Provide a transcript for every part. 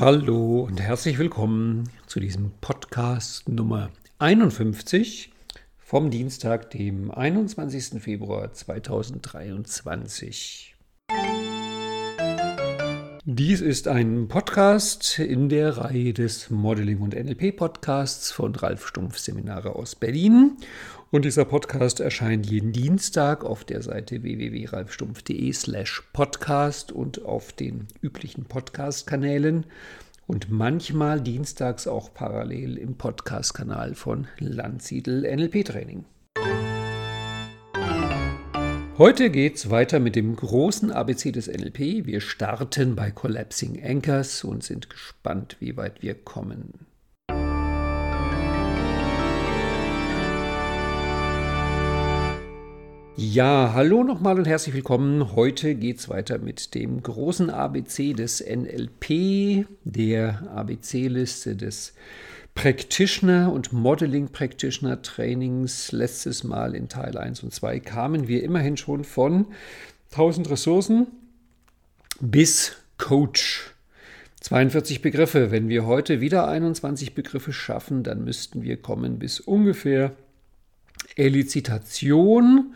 Hallo und herzlich willkommen zu diesem Podcast Nummer 51 vom Dienstag, dem 21. Februar 2023. Dies ist ein Podcast in der Reihe des Modeling und NLP Podcasts von Ralf Stumpf Seminare aus Berlin. Und dieser Podcast erscheint jeden Dienstag auf der Seite www.ralfstumpf.de slash podcast und auf den üblichen Podcast-Kanälen und manchmal dienstags auch parallel im Podcast-Kanal von Landsiedel NLP Training. Heute geht's weiter mit dem großen ABC des NLP. Wir starten bei Collapsing Anchors und sind gespannt, wie weit wir kommen. Ja, hallo nochmal und herzlich willkommen. Heute geht's weiter mit dem großen ABC des NLP, der ABC-Liste des Practitioner und Modeling Practitioner Trainings letztes Mal in Teil 1 und 2 kamen wir immerhin schon von 1000 Ressourcen bis Coach. 42 Begriffe. Wenn wir heute wieder 21 Begriffe schaffen, dann müssten wir kommen bis ungefähr Elizitation,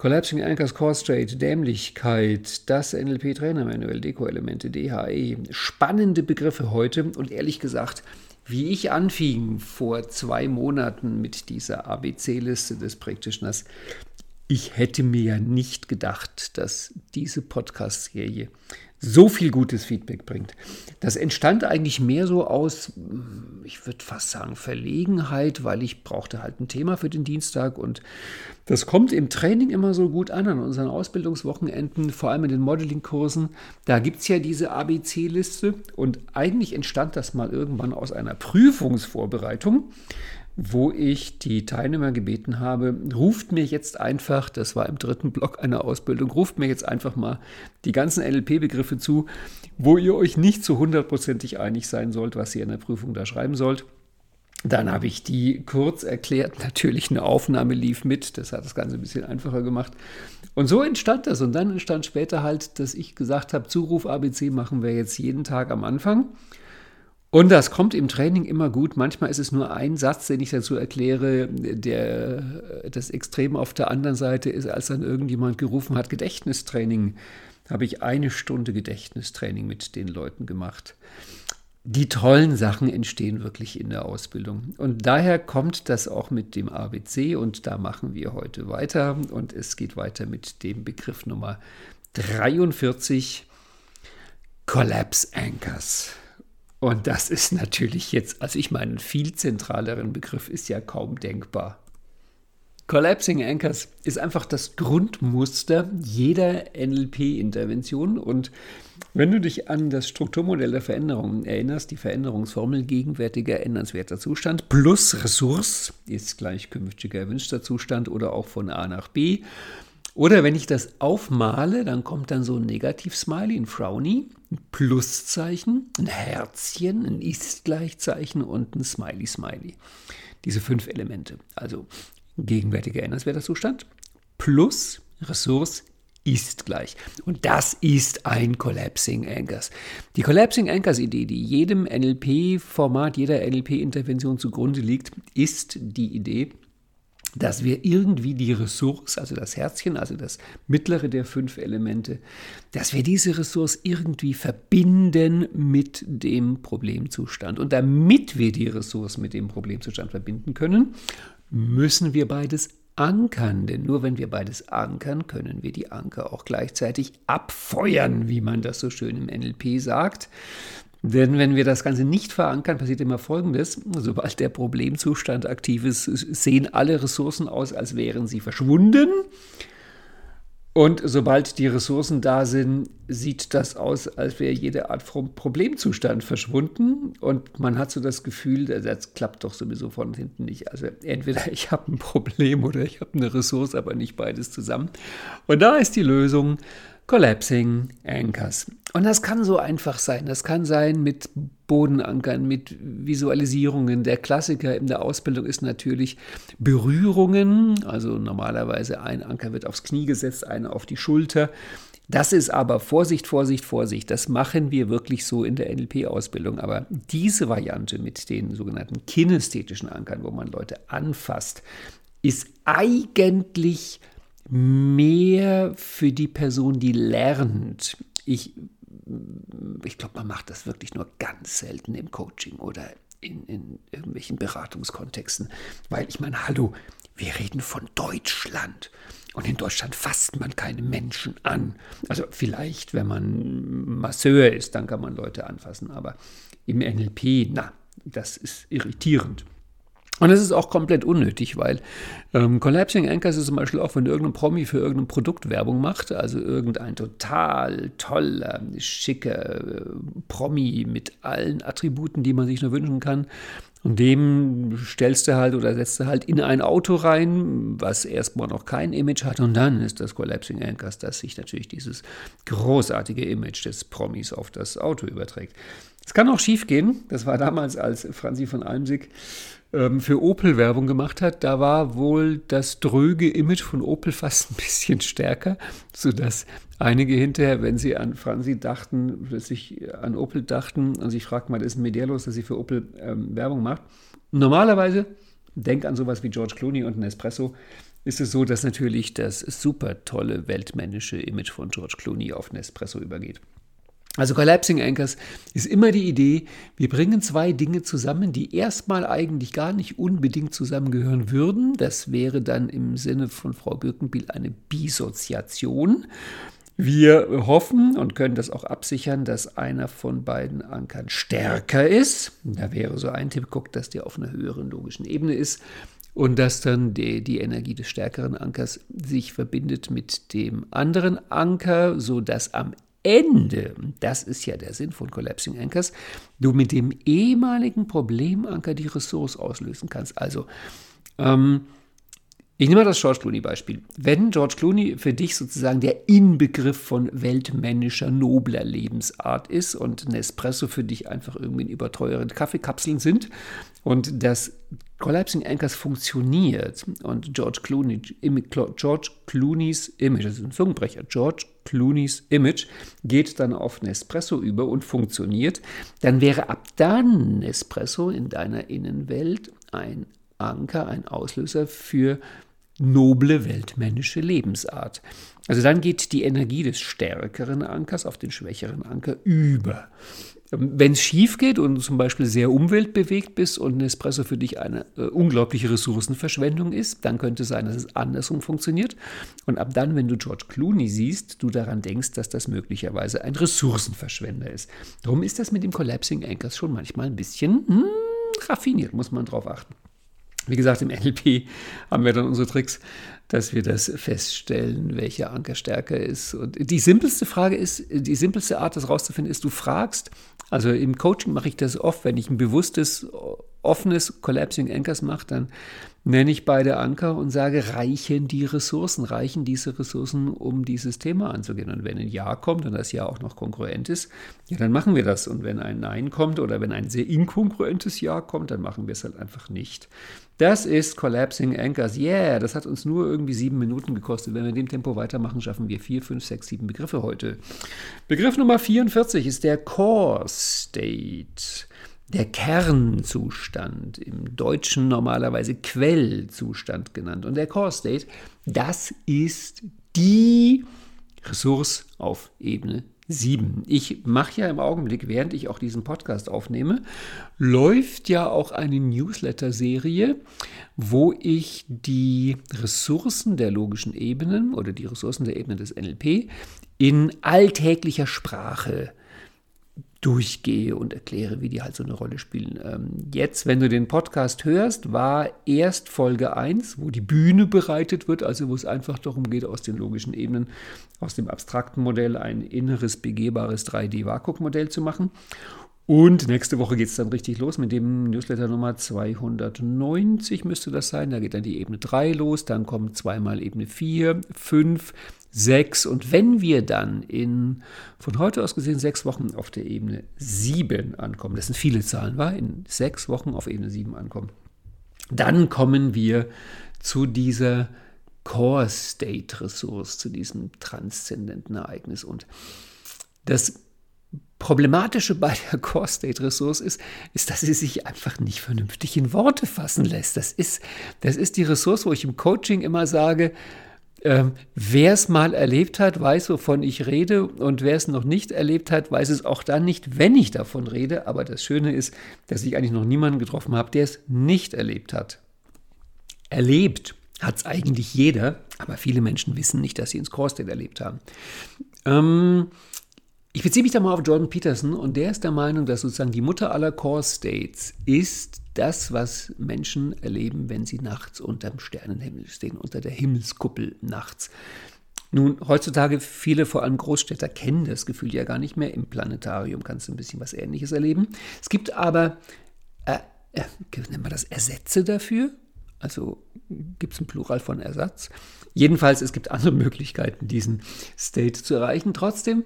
Collapsing Anchors Core Straight, Dämlichkeit, das NLP Trainer Manual, Deko-Elemente, DHE. Spannende Begriffe heute und ehrlich gesagt, wie ich anfing vor zwei Monaten mit dieser ABC-Liste des Practitioners, ich hätte mir ja nicht gedacht, dass diese Podcast-Serie so viel gutes Feedback bringt. Das entstand eigentlich mehr so aus, ich würde fast sagen, Verlegenheit, weil ich brauchte halt ein Thema für den Dienstag und das kommt im Training immer so gut an, an unseren Ausbildungswochenenden, vor allem in den Modeling-Kursen. Da gibt es ja diese ABC-Liste und eigentlich entstand das mal irgendwann aus einer Prüfungsvorbereitung wo ich die Teilnehmer gebeten habe, ruft mir jetzt einfach, das war im dritten Block einer Ausbildung, ruft mir jetzt einfach mal die ganzen NLP-Begriffe zu, wo ihr euch nicht zu hundertprozentig einig sein sollt, was ihr in der Prüfung da schreiben sollt. Dann habe ich die kurz erklärt. Natürlich eine Aufnahme lief mit. Das hat das Ganze ein bisschen einfacher gemacht. Und so entstand das. Und dann entstand später halt, dass ich gesagt habe, Zuruf ABC machen wir jetzt jeden Tag am Anfang. Und das kommt im Training immer gut. Manchmal ist es nur ein Satz, den ich dazu erkläre, der das Extrem auf der anderen Seite ist, als dann irgendjemand gerufen hat, Gedächtnistraining. Habe ich eine Stunde Gedächtnistraining mit den Leuten gemacht. Die tollen Sachen entstehen wirklich in der Ausbildung. Und daher kommt das auch mit dem ABC und da machen wir heute weiter. Und es geht weiter mit dem Begriff Nummer 43, Collapse Anchors. Und das ist natürlich jetzt, also ich meine, einen viel zentraleren Begriff ist ja kaum denkbar. Collapsing Anchors ist einfach das Grundmuster jeder NLP-Intervention. Und wenn du dich an das Strukturmodell der Veränderung erinnerst, die Veränderungsformel gegenwärtiger ändernswerter Zustand plus Ressource ist gleich künftiger erwünschter Zustand oder auch von A nach B. Oder wenn ich das aufmale, dann kommt dann so ein Negativ-Smiley, ein Frowny, ein Pluszeichen, ein Herzchen, ein Ist-Gleichzeichen und ein Smiley-Smiley. Diese fünf Elemente. Also gegenwärtiger ändernswerter Zustand plus Ressource ist gleich. Und das ist ein Collapsing Anchors. Die Collapsing Anchors Idee, die jedem NLP-Format, jeder NLP-Intervention zugrunde liegt, ist die Idee, dass wir irgendwie die Ressource, also das Herzchen, also das mittlere der fünf Elemente, dass wir diese Ressource irgendwie verbinden mit dem Problemzustand. Und damit wir die Ressource mit dem Problemzustand verbinden können, müssen wir beides ankern. Denn nur wenn wir beides ankern, können wir die Anker auch gleichzeitig abfeuern, wie man das so schön im NLP sagt. Denn wenn wir das Ganze nicht verankern, passiert immer Folgendes. Sobald der Problemzustand aktiv ist, sehen alle Ressourcen aus, als wären sie verschwunden. Und sobald die Ressourcen da sind, sieht das aus, als wäre jede Art von Problemzustand verschwunden. Und man hat so das Gefühl, das klappt doch sowieso von hinten nicht. Also entweder ich habe ein Problem oder ich habe eine Ressource, aber nicht beides zusammen. Und da ist die Lösung Collapsing Anchors. Und das kann so einfach sein. Das kann sein mit Bodenankern, mit Visualisierungen. Der Klassiker in der Ausbildung ist natürlich Berührungen. Also normalerweise ein Anker wird aufs Knie gesetzt, einer auf die Schulter. Das ist aber Vorsicht, Vorsicht, Vorsicht. Das machen wir wirklich so in der NLP-Ausbildung. Aber diese Variante mit den sogenannten kinästhetischen Ankern, wo man Leute anfasst, ist eigentlich mehr für die Person, die lernt. Ich, ich glaube, man macht das wirklich nur ganz selten im Coaching oder in, in irgendwelchen Beratungskontexten. Weil ich meine, hallo, wir reden von Deutschland. Und in Deutschland fasst man keine Menschen an. Also vielleicht, wenn man Masseur ist, dann kann man Leute anfassen. Aber im NLP, na, das ist irritierend. Und das ist auch komplett unnötig, weil ähm, Collapsing Anchors ist zum Beispiel auch, wenn irgendein Promi für irgendein Produkt Werbung macht, also irgendein total toller, schicker äh, Promi mit allen Attributen, die man sich nur wünschen kann. Und dem stellst du halt oder setzt du halt in ein Auto rein, was erstmal noch kein Image hat. Und dann ist das Collapsing Anchors, das sich natürlich dieses großartige Image des Promis auf das Auto überträgt. Es kann auch schief gehen. Das war damals, als Franzi von Almsig für Opel Werbung gemacht hat, da war wohl das dröge Image von Opel fast ein bisschen stärker, sodass einige hinterher, wenn sie an Franzi dachten, plötzlich an Opel dachten und sich fragten, was ist denn mit der los, dass sie für Opel ähm, Werbung macht. Normalerweise, denk an sowas wie George Clooney und Nespresso, ist es so, dass natürlich das super tolle weltmännische Image von George Clooney auf Nespresso übergeht. Also Collapsing Anchors ist immer die Idee, wir bringen zwei Dinge zusammen, die erstmal eigentlich gar nicht unbedingt zusammengehören würden. Das wäre dann im Sinne von Frau Birkenbiel eine Bisoziation. Wir hoffen und können das auch absichern, dass einer von beiden Ankern stärker ist. Da wäre so ein Tipp, guckt, dass der auf einer höheren logischen Ebene ist und dass dann die, die Energie des stärkeren Ankers sich verbindet mit dem anderen Anker, sodass am Ende, das ist ja der Sinn von Collapsing Anchors, du mit dem ehemaligen Problemanker die Ressource auslösen kannst. Also, ähm, ich nehme mal das George Clooney-Beispiel. Wenn George Clooney für dich sozusagen der Inbegriff von weltmännischer, nobler Lebensart ist und Nespresso für dich einfach irgendwie in überteuerten Kaffeekapseln sind und das Collapsing Anchors funktioniert und George, Clooney, George Clooneys Image, das ist ein Zungenbrecher, George Clooneys Image geht dann auf Nespresso über und funktioniert, dann wäre ab dann Nespresso in deiner Innenwelt ein Anker, ein Auslöser für noble weltmännische Lebensart. Also dann geht die Energie des stärkeren Ankers auf den schwächeren Anker über. Wenn es schief geht und du zum Beispiel sehr umweltbewegt bist und Nespresso für dich eine äh, unglaubliche Ressourcenverschwendung ist, dann könnte es sein, dass es andersrum funktioniert. Und ab dann, wenn du George Clooney siehst, du daran denkst, dass das möglicherweise ein Ressourcenverschwender ist. Darum ist das mit dem Collapsing Anchors schon manchmal ein bisschen hm, raffiniert, muss man drauf achten. Wie gesagt, im NLP haben wir dann unsere Tricks, dass wir das feststellen, welcher Anker stärker ist. Und die simpelste Frage ist, die simpelste Art, das rauszufinden, ist, du fragst, also im Coaching mache ich das oft, wenn ich ein bewusstes, offenes Collapsing Anchors mache, dann nenne ich beide Anker und sage, reichen die Ressourcen, reichen diese Ressourcen, um dieses Thema anzugehen? Und wenn ein Ja kommt und das Ja auch noch kongruent ist, ja, dann machen wir das. Und wenn ein Nein kommt oder wenn ein sehr inkongruentes Ja kommt, dann machen wir es halt einfach nicht. Das ist Collapsing Anchors. Yeah, das hat uns nur irgendwie sieben Minuten gekostet. Wenn wir in dem Tempo weitermachen, schaffen wir vier, fünf, sechs, sieben Begriffe heute. Begriff Nummer 44 ist der Core State der Kernzustand, im Deutschen normalerweise Quellzustand genannt. Und der Core State, das ist die Ressource auf Ebene 7. Ich mache ja im Augenblick, während ich auch diesen Podcast aufnehme, läuft ja auch eine Newsletter-Serie, wo ich die Ressourcen der logischen Ebenen oder die Ressourcen der Ebene des NLP in alltäglicher Sprache durchgehe und erkläre, wie die halt so eine Rolle spielen. Ähm, jetzt, wenn du den Podcast hörst, war erst Folge 1, wo die Bühne bereitet wird, also wo es einfach darum geht, aus den logischen Ebenen, aus dem abstrakten Modell ein inneres, begehbares 3D-Vakuum-Modell zu machen. Und nächste Woche geht es dann richtig los mit dem Newsletter Nummer 290 müsste das sein. Da geht dann die Ebene 3 los, dann kommt zweimal Ebene 4, 5, 6 und wenn wir dann in, von heute aus gesehen, sechs Wochen auf der Ebene 7 ankommen, das sind viele Zahlen, war, in sechs Wochen auf Ebene 7 ankommen, dann kommen wir zu dieser Core-State-Ressource, zu diesem transzendenten Ereignis. Und das Problematische bei der Core State Ressource ist, ist, dass sie sich einfach nicht vernünftig in Worte fassen lässt. Das ist, das ist die Ressource, wo ich im Coaching immer sage, ähm, wer es mal erlebt hat, weiß, wovon ich rede. Und wer es noch nicht erlebt hat, weiß es auch dann nicht, wenn ich davon rede. Aber das Schöne ist, dass ich eigentlich noch niemanden getroffen habe, der es nicht erlebt hat. Erlebt hat es eigentlich jeder, aber viele Menschen wissen nicht, dass sie ins Core State erlebt haben. Ähm, ich beziehe mich da mal auf Jordan Peterson und der ist der Meinung, dass sozusagen die Mutter aller Core States ist das, was Menschen erleben, wenn sie nachts unterm Sternenhimmel stehen, unter der Himmelskuppel nachts. Nun, heutzutage viele, vor allem Großstädter, kennen das Gefühl ja gar nicht mehr. Im Planetarium kannst du ein bisschen was Ähnliches erleben. Es gibt aber, äh, äh, nennen wir das Ersätze dafür? Also gibt es ein Plural von Ersatz? Jedenfalls, es gibt andere Möglichkeiten, diesen State zu erreichen. Trotzdem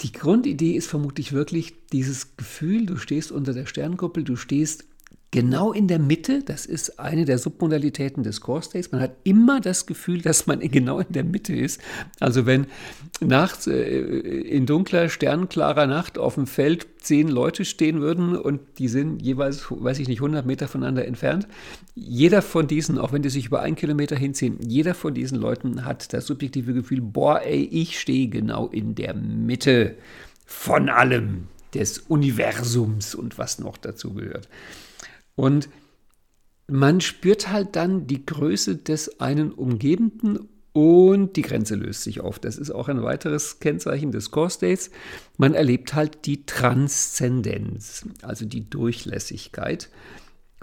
die Grundidee ist vermutlich wirklich dieses Gefühl, du stehst unter der Sternkuppel, du stehst genau in der Mitte. Das ist eine der Submodalitäten des Core States. Man hat immer das Gefühl, dass man genau in der Mitte ist. Also wenn nachts äh, in dunkler, sternklarer Nacht auf dem Feld zehn Leute stehen würden und die sind jeweils, weiß ich nicht, 100 Meter voneinander entfernt. Jeder von diesen, auch wenn die sich über einen Kilometer hinziehen, jeder von diesen Leuten hat das subjektive Gefühl, boah, ey, ich stehe genau in der Mitte von allem des Universums und was noch dazu gehört. Und man spürt halt dann die Größe des einen Umgebenden und die Grenze löst sich auf. Das ist auch ein weiteres Kennzeichen des Core States. Man erlebt halt die Transzendenz, also die Durchlässigkeit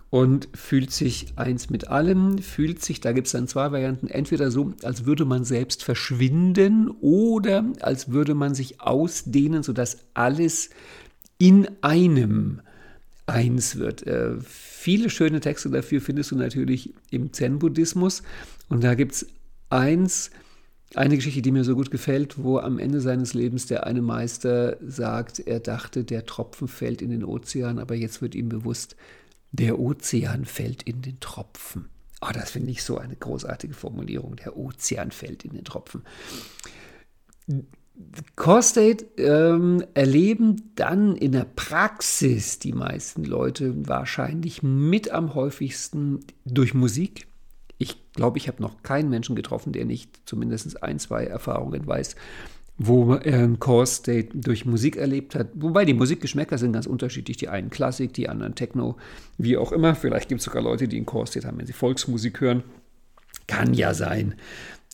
und fühlt sich eins mit allem, fühlt sich, da gibt es dann zwei Varianten, entweder so, als würde man selbst verschwinden oder als würde man sich ausdehnen, sodass alles in einem eins wird. Äh, viele schöne Texte dafür findest du natürlich im Zen-Buddhismus. Und da gibt es eins, eine Geschichte, die mir so gut gefällt, wo am Ende seines Lebens der eine Meister sagt, er dachte, der Tropfen fällt in den Ozean, aber jetzt wird ihm bewusst, der Ozean fällt in den Tropfen. Oh, das finde ich so eine großartige Formulierung. Der Ozean fällt in den Tropfen. Core State ähm, erleben dann in der Praxis die meisten Leute wahrscheinlich mit am häufigsten durch Musik. Ich glaube, ich habe noch keinen Menschen getroffen, der nicht zumindest ein, zwei Erfahrungen weiß, wo er einen Core State durch Musik erlebt hat. Wobei die Musikgeschmäcker sind ganz unterschiedlich. Die einen Klassik, die anderen Techno, wie auch immer. Vielleicht gibt es sogar Leute, die einen Core State haben, wenn sie Volksmusik hören. Kann ja sein.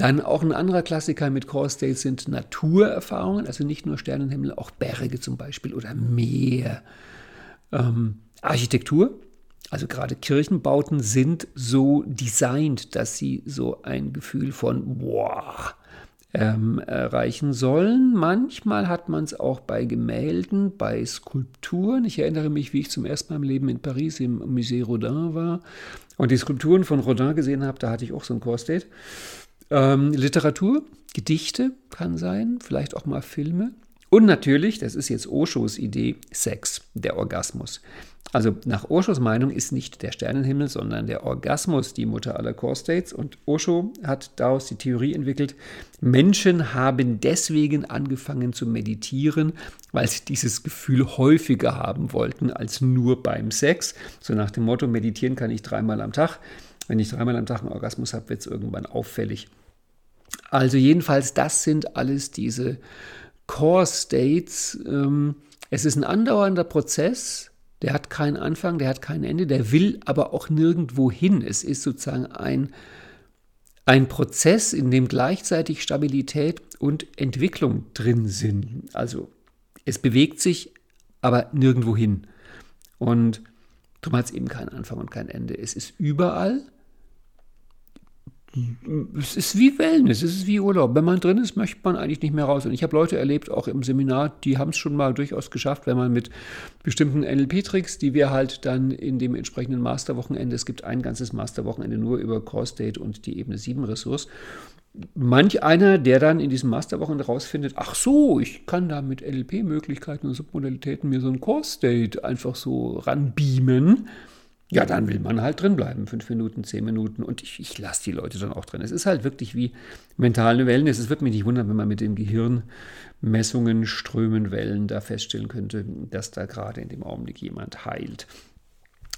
Dann auch ein anderer Klassiker mit Core States sind Naturerfahrungen, also nicht nur Sternenhimmel, auch Berge zum Beispiel oder Meer. Ähm, Architektur, also gerade Kirchenbauten sind so designt, dass sie so ein Gefühl von wow ähm, erreichen sollen. Manchmal hat man es auch bei Gemälden, bei Skulpturen. Ich erinnere mich, wie ich zum ersten Mal im Leben in Paris im Musée Rodin war und die Skulpturen von Rodin gesehen habe, da hatte ich auch so ein Core-State. Ähm, Literatur, Gedichte kann sein, vielleicht auch mal Filme. Und natürlich, das ist jetzt Oshos Idee, Sex, der Orgasmus. Also nach Oshos Meinung ist nicht der Sternenhimmel, sondern der Orgasmus die Mutter aller Core States. Und Osho hat daraus die Theorie entwickelt, Menschen haben deswegen angefangen zu meditieren, weil sie dieses Gefühl häufiger haben wollten als nur beim Sex. So nach dem Motto, meditieren kann ich dreimal am Tag. Wenn ich dreimal am Tag einen Orgasmus habe, wird es irgendwann auffällig. Also jedenfalls, das sind alles diese Core States. Ähm, es ist ein andauernder Prozess, der hat keinen Anfang, der hat kein Ende, der will aber auch nirgendwo hin. Es ist sozusagen ein, ein Prozess, in dem gleichzeitig Stabilität und Entwicklung drin sind. Also es bewegt sich, aber nirgendwo hin. Und darum hat es eben keinen Anfang und kein Ende. Es ist überall es ist wie Wellness, es ist wie Urlaub. Wenn man drin ist, möchte man eigentlich nicht mehr raus. Und ich habe Leute erlebt, auch im Seminar, die haben es schon mal durchaus geschafft, wenn man mit bestimmten NLP-Tricks, die wir halt dann in dem entsprechenden Masterwochenende, es gibt ein ganzes Masterwochenende nur über Core State und die Ebene 7 Ressource, manch einer, der dann in diesem Masterwochenende rausfindet, ach so, ich kann da mit NLP-Möglichkeiten und Submodalitäten mir so ein Core State einfach so ranbeamen ja, dann will man halt drin bleiben. Fünf Minuten, zehn Minuten. Und ich, ich lasse die Leute dann auch drin. Es ist halt wirklich wie mentale Wellness. Es wird mich nicht wundern, wenn man mit dem Gehirn Messungen, Strömen, Wellen da feststellen könnte, dass da gerade in dem Augenblick jemand heilt.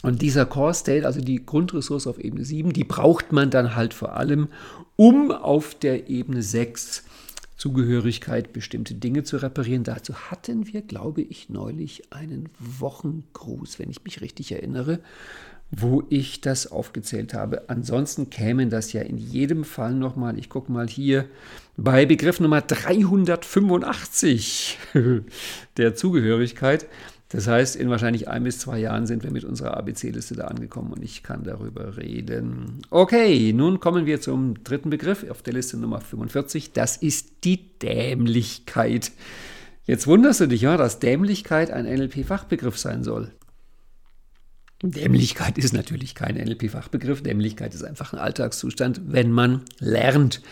Und dieser Core State, also die Grundressource auf Ebene 7, die braucht man dann halt vor allem, um auf der Ebene 6 Zugehörigkeit bestimmte Dinge zu reparieren. Dazu hatten wir, glaube ich, neulich einen Wochengruß, wenn ich mich richtig erinnere, wo ich das aufgezählt habe. Ansonsten kämen das ja in jedem Fall nochmal, ich gucke mal hier, bei Begriff Nummer 385 der Zugehörigkeit. Das heißt, in wahrscheinlich ein bis zwei Jahren sind wir mit unserer ABC-Liste da angekommen und ich kann darüber reden. Okay, nun kommen wir zum dritten Begriff auf der Liste Nummer 45. Das ist die Dämlichkeit. Jetzt wunderst du dich, ja, dass Dämlichkeit ein NLP-Fachbegriff sein soll. Dämlichkeit ist natürlich kein NLP-Fachbegriff. Dämlichkeit ist einfach ein Alltagszustand, wenn man lernt.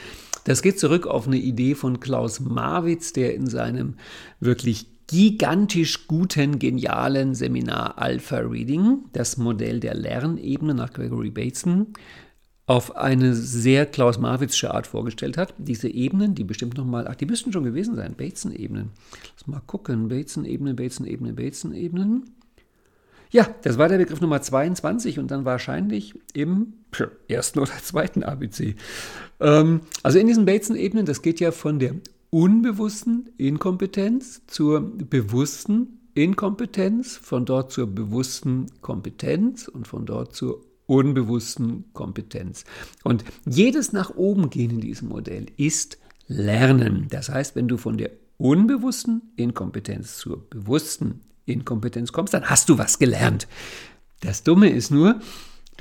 Das geht zurück auf eine Idee von Klaus Marwitz, der in seinem wirklich gigantisch guten, genialen Seminar Alpha Reading, das Modell der Lernebene nach Gregory Bateson, auf eine sehr Klaus Marwitzsche Art vorgestellt hat. Diese Ebenen, die bestimmt nochmal, ach, die müssten schon gewesen sein, Bateson-Ebenen. Lass mal gucken, Bateson-Ebenen, Bateson-Ebenen, Bateson-Ebenen. Ja, das war der Begriff Nummer 22 und dann wahrscheinlich im ersten oder zweiten ABC. Ähm, also in diesen Bateson-Ebenen, das geht ja von der unbewussten Inkompetenz zur bewussten Inkompetenz, von dort zur bewussten Kompetenz und von dort zur unbewussten Kompetenz. Und jedes nach oben gehen in diesem Modell ist Lernen. Das heißt, wenn du von der unbewussten Inkompetenz zur bewussten Inkompetenz kommst, dann hast du was gelernt. Das Dumme ist nur,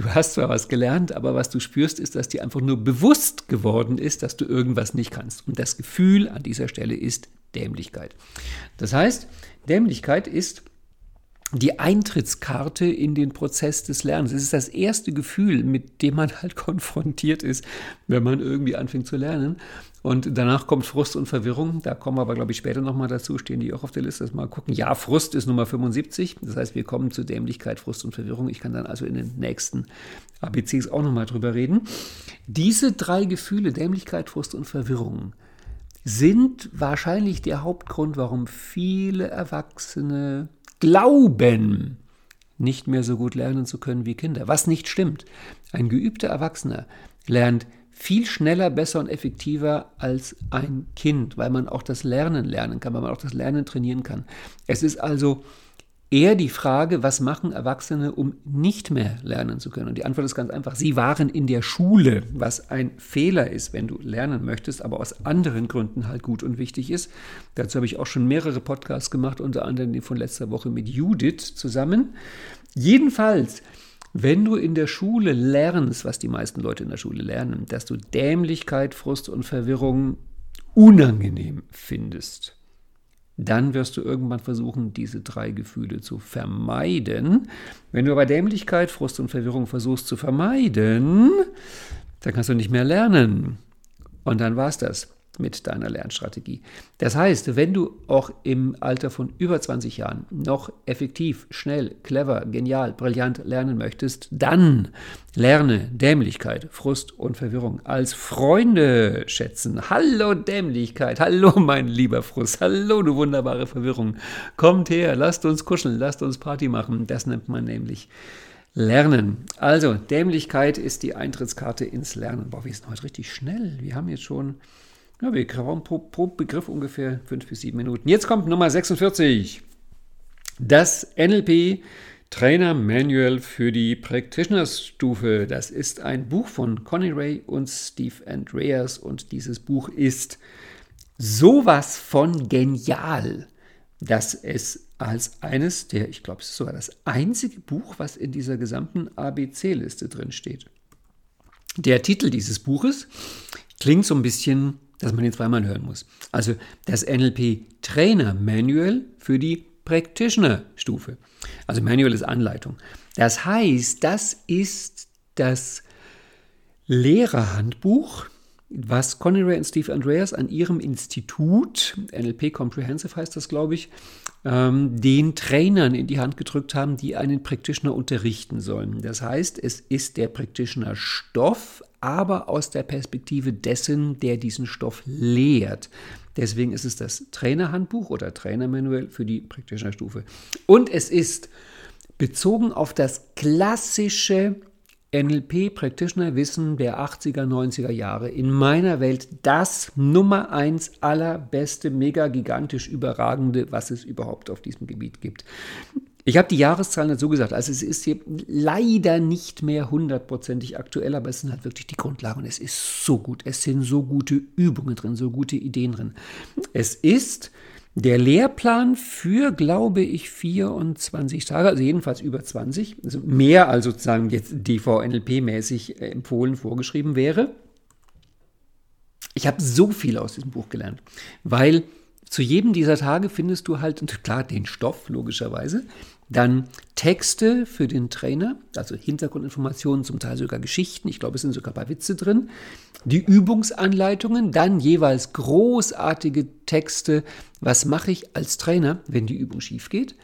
Du hast zwar was gelernt, aber was du spürst, ist, dass dir einfach nur bewusst geworden ist, dass du irgendwas nicht kannst. Und das Gefühl an dieser Stelle ist Dämlichkeit. Das heißt, Dämlichkeit ist die Eintrittskarte in den Prozess des Lernens. Es ist das erste Gefühl, mit dem man halt konfrontiert ist, wenn man irgendwie anfängt zu lernen. Und danach kommt Frust und Verwirrung. Da kommen wir aber, glaube ich, später nochmal dazu, stehen die auch auf der Liste. Mal gucken. Ja, Frust ist Nummer 75. Das heißt, wir kommen zu Dämlichkeit, Frust und Verwirrung. Ich kann dann also in den nächsten ABCs auch nochmal drüber reden. Diese drei Gefühle, Dämlichkeit, Frust und Verwirrung, sind wahrscheinlich der Hauptgrund, warum viele Erwachsene glauben, nicht mehr so gut lernen zu können wie Kinder. Was nicht stimmt. Ein geübter Erwachsener lernt viel schneller, besser und effektiver als ein Kind, weil man auch das Lernen lernen kann, weil man auch das Lernen trainieren kann. Es ist also eher die Frage, was machen Erwachsene, um nicht mehr lernen zu können? Und die Antwort ist ganz einfach, sie waren in der Schule, was ein Fehler ist, wenn du lernen möchtest, aber aus anderen Gründen halt gut und wichtig ist. Dazu habe ich auch schon mehrere Podcasts gemacht, unter anderem den von letzter Woche mit Judith zusammen. Jedenfalls, wenn du in der Schule lernst, was die meisten Leute in der Schule lernen, dass du Dämlichkeit, Frust und Verwirrung unangenehm findest, dann wirst du irgendwann versuchen, diese drei Gefühle zu vermeiden. Wenn du aber Dämlichkeit, Frust und Verwirrung versuchst zu vermeiden, dann kannst du nicht mehr lernen. Und dann war es das mit deiner Lernstrategie. Das heißt, wenn du auch im Alter von über 20 Jahren noch effektiv, schnell, clever, genial, brillant lernen möchtest, dann lerne Dämlichkeit, Frust und Verwirrung als Freunde schätzen. Hallo Dämlichkeit, hallo mein lieber Frust, hallo du wunderbare Verwirrung. Kommt her, lasst uns kuscheln, lasst uns Party machen. Das nennt man nämlich Lernen. Also, Dämlichkeit ist die Eintrittskarte ins Lernen. Boah, wir sind heute richtig schnell. Wir haben jetzt schon ja, wir brauchen pro, pro Begriff ungefähr fünf bis sieben Minuten. Jetzt kommt Nummer 46. Das NLP Trainer Manual für die Practitioners-Stufe. Das ist ein Buch von Connie Ray und Steve Andreas und dieses Buch ist sowas von genial, dass es als eines der, ich glaube, es ist sogar das einzige Buch, was in dieser gesamten ABC-Liste drin steht. Der Titel dieses Buches klingt so ein bisschen dass man ihn zweimal hören muss. Also das NLP Trainer Manual für die Practitioner-Stufe. Also Manual ist Anleitung. Das heißt, das ist das Lehrerhandbuch was Conny Ray und Steve Andreas an ihrem Institut, NLP Comprehensive heißt das, glaube ich, ähm, den Trainern in die Hand gedrückt haben, die einen Practitioner unterrichten sollen. Das heißt, es ist der Practitioner Stoff, aber aus der Perspektive dessen, der diesen Stoff lehrt. Deswegen ist es das Trainerhandbuch oder Trainermanual für die Practitioner-Stufe. Und es ist bezogen auf das klassische NLP-Practitioner-Wissen der 80er, 90er Jahre in meiner Welt das Nummer eins allerbeste, mega gigantisch überragende, was es überhaupt auf diesem Gebiet gibt. Ich habe die Jahreszahlen dazu gesagt, also es ist hier leider nicht mehr hundertprozentig aktuell, aber es sind halt wirklich die Grundlagen. Es ist so gut, es sind so gute Übungen drin, so gute Ideen drin. Es ist der Lehrplan für, glaube ich, 24 Tage, also jedenfalls über 20, also mehr als sozusagen jetzt DVNLP-mäßig empfohlen vorgeschrieben wäre. Ich habe so viel aus diesem Buch gelernt, weil zu jedem dieser Tage findest du halt, klar, den Stoff logischerweise, dann Texte für den Trainer, also Hintergrundinformationen, zum Teil sogar Geschichten, ich glaube, es sind sogar ein paar Witze drin, die Übungsanleitungen, dann jeweils großartige Texte, was mache ich als Trainer, wenn die Übung schief geht.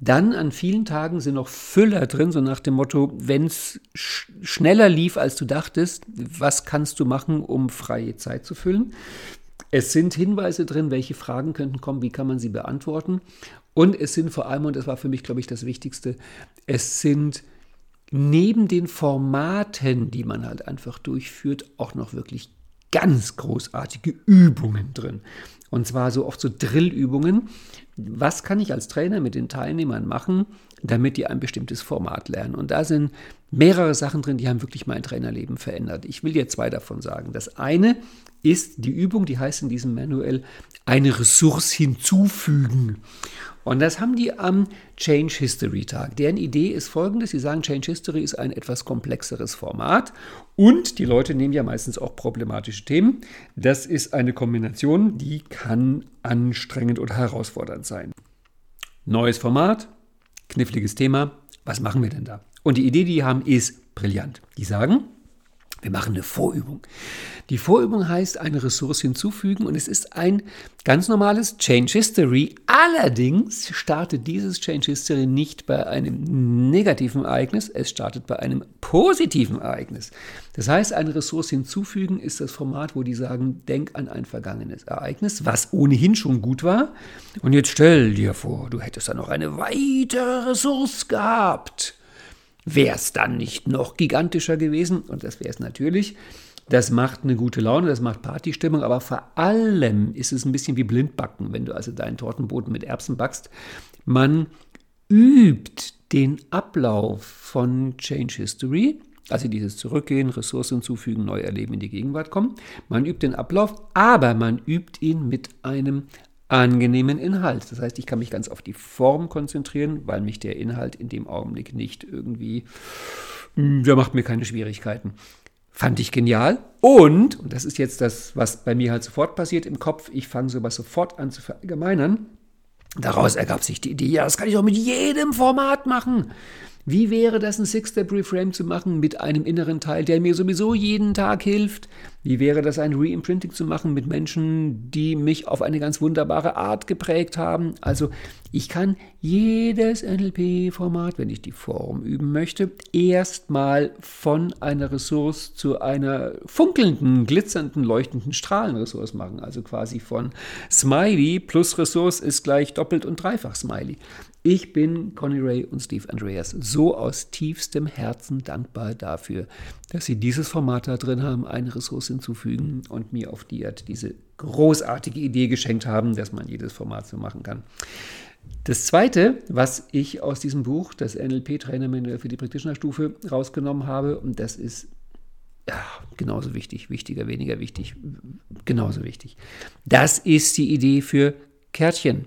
Dann an vielen Tagen sind noch Füller drin, so nach dem Motto, wenn es sch schneller lief, als du dachtest, was kannst du machen, um freie Zeit zu füllen? Es sind Hinweise drin, welche Fragen könnten kommen, wie kann man sie beantworten. Und es sind vor allem, und das war für mich, glaube ich, das Wichtigste, es sind neben den Formaten, die man halt einfach durchführt, auch noch wirklich ganz großartige Übungen drin. Und zwar so oft so Drillübungen. Was kann ich als Trainer mit den Teilnehmern machen, damit die ein bestimmtes Format lernen? Und da sind mehrere Sachen drin, die haben wirklich mein Trainerleben verändert. Ich will dir zwei davon sagen. Das eine ist die Übung, die heißt in diesem Manual, eine Ressource hinzufügen. Und das haben die am Change History Tag. Deren Idee ist folgendes: Sie sagen, Change History ist ein etwas komplexeres Format und die Leute nehmen ja meistens auch problematische Themen. Das ist eine Kombination, die kann anstrengend oder herausfordernd sein. Neues Format, kniffliges Thema. Was machen wir denn da? Und die Idee, die die haben, ist brillant. Die sagen, wir machen eine Vorübung. Die Vorübung heißt eine Ressource hinzufügen und es ist ein ganz normales Change History. Allerdings startet dieses Change History nicht bei einem negativen Ereignis, es startet bei einem positiven Ereignis. Das heißt, eine Ressource hinzufügen ist das Format, wo die sagen, denk an ein vergangenes Ereignis, was ohnehin schon gut war. Und jetzt stell dir vor, du hättest da noch eine weitere Ressource gehabt. Wäre es dann nicht noch gigantischer gewesen? Und das wäre es natürlich. Das macht eine gute Laune, das macht Partystimmung, aber vor allem ist es ein bisschen wie Blindbacken, wenn du also deinen Tortenboden mit Erbsen backst. Man übt den Ablauf von Change History, also dieses Zurückgehen, Ressourcen hinzufügen, neu erleben, in die Gegenwart kommen. Man übt den Ablauf, aber man übt ihn mit einem angenehmen Inhalt. Das heißt, ich kann mich ganz auf die Form konzentrieren, weil mich der Inhalt in dem Augenblick nicht irgendwie, hm, der macht mir keine Schwierigkeiten. Fand ich genial. Und, und das ist jetzt das, was bei mir halt sofort passiert im Kopf, ich fange sowas sofort an zu verallgemeinern. Daraus ergab sich die Idee, ja, das kann ich auch mit jedem Format machen. Wie wäre das, ein Six-Step-Reframe zu machen mit einem inneren Teil, der mir sowieso jeden Tag hilft? Wie wäre das, ein Reimprinting zu machen mit Menschen, die mich auf eine ganz wunderbare Art geprägt haben? Also ich kann jedes NLP-Format, wenn ich die Form üben möchte, erstmal von einer Ressource zu einer funkelnden, glitzernden, leuchtenden Strahlenressource machen. Also quasi von Smiley plus Ressource ist gleich doppelt und dreifach Smiley. Ich bin Conny Ray und Steve Andreas so aus tiefstem Herzen dankbar dafür, dass sie dieses Format da drin haben, eine Ressource hinzufügen und mir auf die Art diese großartige Idee geschenkt haben, dass man jedes Format so machen kann. Das zweite, was ich aus diesem Buch, das NLP-Trainer-Manual für die Practitioner-Stufe, rausgenommen habe, und das ist ja, genauso wichtig, wichtiger, weniger wichtig, genauso wichtig. Das ist die Idee für Kärtchen.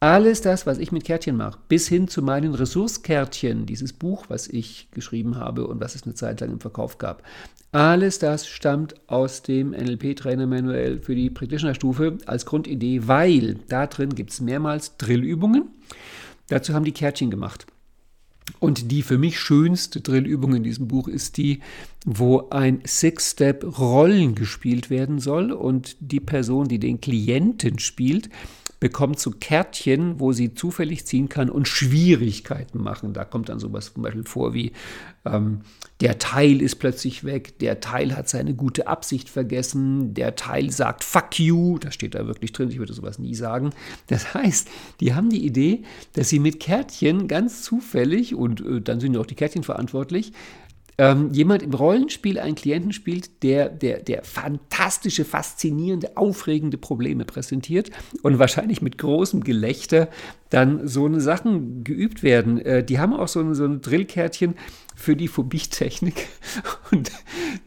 Alles das, was ich mit Kärtchen mache, bis hin zu meinen Ressourcekärtchen, dieses Buch, was ich geschrieben habe und was es eine Zeit lang im Verkauf gab, alles das stammt aus dem NLP-Trainer-Manual für die Practitioner-Stufe als Grundidee, weil da drin gibt es mehrmals Drillübungen. Dazu haben die Kärtchen gemacht. Und die für mich schönste Drillübung in diesem Buch ist die, wo ein Six-Step-Rollen gespielt werden soll und die Person, die den Klienten spielt, bekommt so Kärtchen, wo sie zufällig ziehen kann und Schwierigkeiten machen. Da kommt dann sowas zum Beispiel vor wie, ähm, der Teil ist plötzlich weg, der Teil hat seine gute Absicht vergessen, der Teil sagt fuck you, das steht da wirklich drin, ich würde sowas nie sagen. Das heißt, die haben die Idee, dass sie mit Kärtchen ganz zufällig, und äh, dann sind ja auch die Kärtchen verantwortlich, ähm, jemand im Rollenspiel einen Klienten spielt, der, der, der fantastische, faszinierende, aufregende Probleme präsentiert und wahrscheinlich mit großem Gelächter dann so eine Sachen geübt werden. Äh, die haben auch so ein, so ein Drillkärtchen für die Phobie-Technik. Und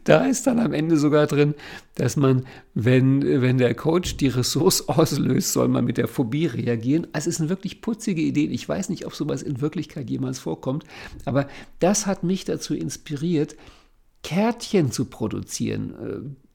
da ist dann am Ende sogar drin, dass man, wenn, wenn der Coach die Ressource auslöst, soll man mit der Phobie reagieren. Also es sind wirklich putzige Ideen. Ich weiß nicht, ob sowas in Wirklichkeit jemals vorkommt, aber das hat mich dazu inspiriert, Kärtchen zu produzieren, äh,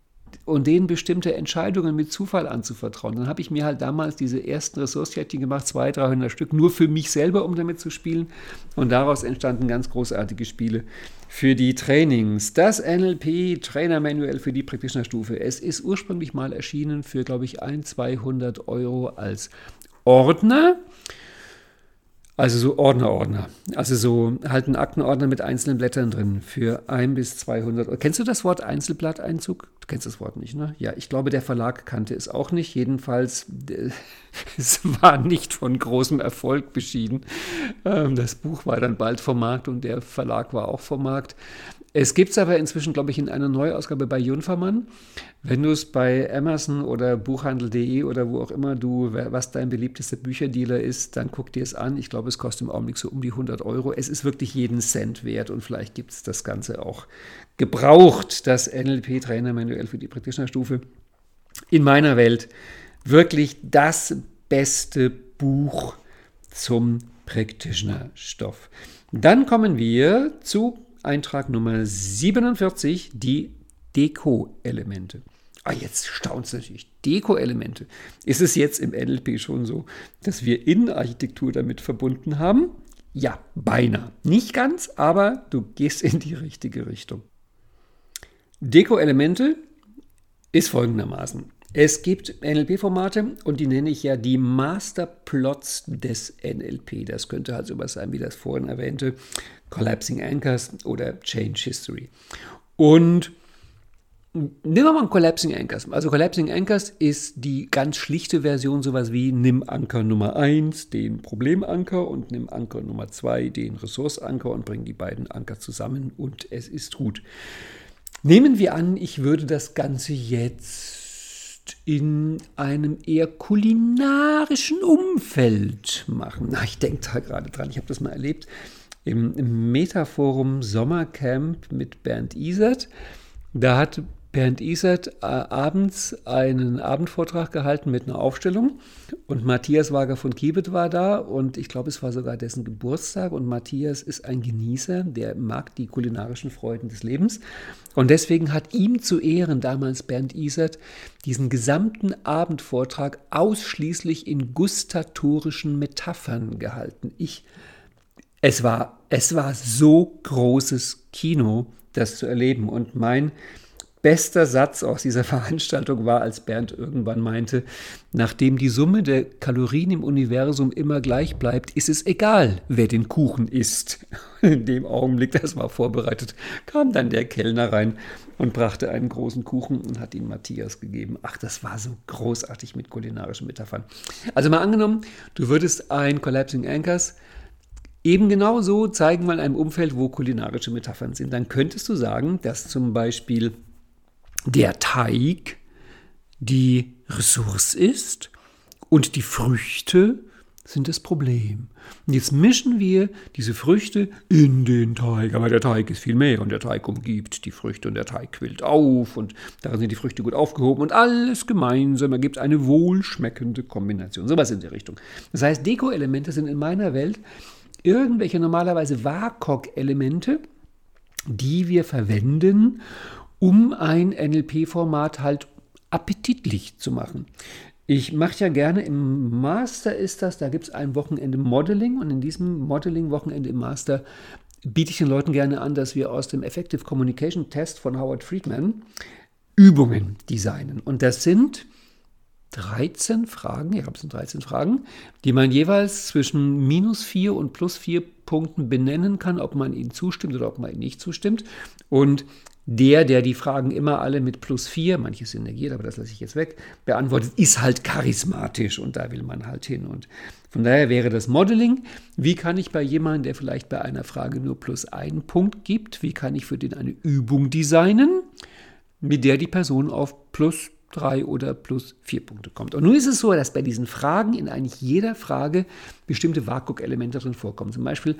und denen bestimmte Entscheidungen mit Zufall anzuvertrauen. Dann habe ich mir halt damals diese ersten Ressourcenkärtchen gemacht, 200, 300 Stück, nur für mich selber, um damit zu spielen. Und daraus entstanden ganz großartige Spiele für die Trainings. Das NLP Trainermanual für die Practitioner-Stufe. Es ist ursprünglich mal erschienen für, glaube ich, 1, 200 Euro als Ordner. Also so Ordner-Ordner. Also so halt ein Aktenordner mit einzelnen Blättern drin für 1 bis 200. Kennst du das Wort Einzelblatteinzug? Du kennst das Wort nicht, ne? Ja, ich glaube, der Verlag kannte es auch nicht. Jedenfalls, es war nicht von großem Erfolg beschieden. Ähm, das Buch war dann bald vom Markt und der Verlag war auch vom Markt. Es gibt es aber inzwischen, glaube ich, in einer Neuausgabe bei Junfermann. Wenn du es bei Amazon oder Buchhandel.de oder wo auch immer du, was dein beliebtester Bücherdealer ist, dann guck dir es an. Ich glaube, es kostet im Augenblick so um die 100 Euro. Es ist wirklich jeden Cent wert und vielleicht gibt es das Ganze auch gebraucht, das NLP-Trainer-Manuell für die Practitioner-Stufe. In meiner Welt wirklich das beste Buch zum Practitioner-Stoff. Dann kommen wir zu Eintrag Nummer 47, die Deko-Elemente. Ah, jetzt staunt es natürlich. Deko-Elemente. Ist es jetzt im NLP schon so, dass wir Innenarchitektur damit verbunden haben? Ja, beinahe. Nicht ganz, aber du gehst in die richtige Richtung. Deko-Elemente ist folgendermaßen. Es gibt NLP-Formate und die nenne ich ja die Masterplots des NLP. Das könnte halt sowas sein wie das vorhin erwähnte Collapsing Anchors oder Change History. Und nehmen wir mal Collapsing Anchors. Also Collapsing Anchors ist die ganz schlichte Version, sowas wie nimm Anker Nummer 1, den Problemanker und nimm Anker Nummer 2, den Ressourceanker und bring die beiden Anker zusammen und es ist gut. Nehmen wir an, ich würde das Ganze jetzt in einem eher kulinarischen Umfeld machen. Na, ich denke da gerade dran, ich habe das mal erlebt im, Metaforum Sommercamp mit Bernd Isert. Da hat Bernd Isert äh, abends einen Abendvortrag gehalten mit einer Aufstellung und Matthias Wager von Kiebet war da und ich glaube, es war sogar dessen Geburtstag und Matthias ist ein Genießer, der mag die kulinarischen Freuden des Lebens und deswegen hat ihm zu Ehren damals Bernd Isert diesen gesamten Abendvortrag ausschließlich in gustatorischen Metaphern gehalten. Ich es war, es war so großes Kino, das zu erleben. Und mein bester Satz aus dieser Veranstaltung war, als Bernd irgendwann meinte, nachdem die Summe der Kalorien im Universum immer gleich bleibt, ist es egal, wer den Kuchen isst. In dem Augenblick, das war vorbereitet, kam dann der Kellner rein und brachte einen großen Kuchen und hat ihn Matthias gegeben. Ach, das war so großartig mit kulinarischen Metaphern. Also mal angenommen, du würdest ein Collapsing Anchors Eben genau so zeigen wir in einem Umfeld, wo kulinarische Metaphern sind. Dann könntest du sagen, dass zum Beispiel der Teig die Ressource ist und die Früchte sind das Problem. Und jetzt mischen wir diese Früchte in den Teig. Aber der Teig ist viel mehr und der Teig umgibt die Früchte und der Teig quillt auf und darin sind die Früchte gut aufgehoben und alles gemeinsam ergibt eine wohlschmeckende Kombination. Sowas in der Richtung. Das heißt, Deko-Elemente sind in meiner Welt irgendwelche normalerweise WAKOK-Elemente, die wir verwenden, um ein NLP-Format halt appetitlich zu machen. Ich mache ja gerne im Master ist das, da gibt es ein Wochenende Modeling und in diesem Modeling-Wochenende im Master biete ich den Leuten gerne an, dass wir aus dem Effective Communication Test von Howard Friedman Übungen designen. Und das sind 13 Fragen, ja, es sind 13 Fragen, die man jeweils zwischen minus 4 und plus 4 Punkten benennen kann, ob man ihnen zustimmt oder ob man ihnen nicht zustimmt. Und der, der die Fragen immer alle mit plus 4, manches sind negiert, aber das lasse ich jetzt weg, beantwortet, ist halt charismatisch und da will man halt hin. Und von daher wäre das Modeling, wie kann ich bei jemandem, der vielleicht bei einer Frage nur plus einen Punkt gibt, wie kann ich für den eine Übung designen, mit der die Person auf plus drei oder plus vier Punkte kommt. Und nun ist es so, dass bei diesen Fragen in eigentlich jeder Frage bestimmte WAKUK-Elemente drin vorkommen. Zum Beispiel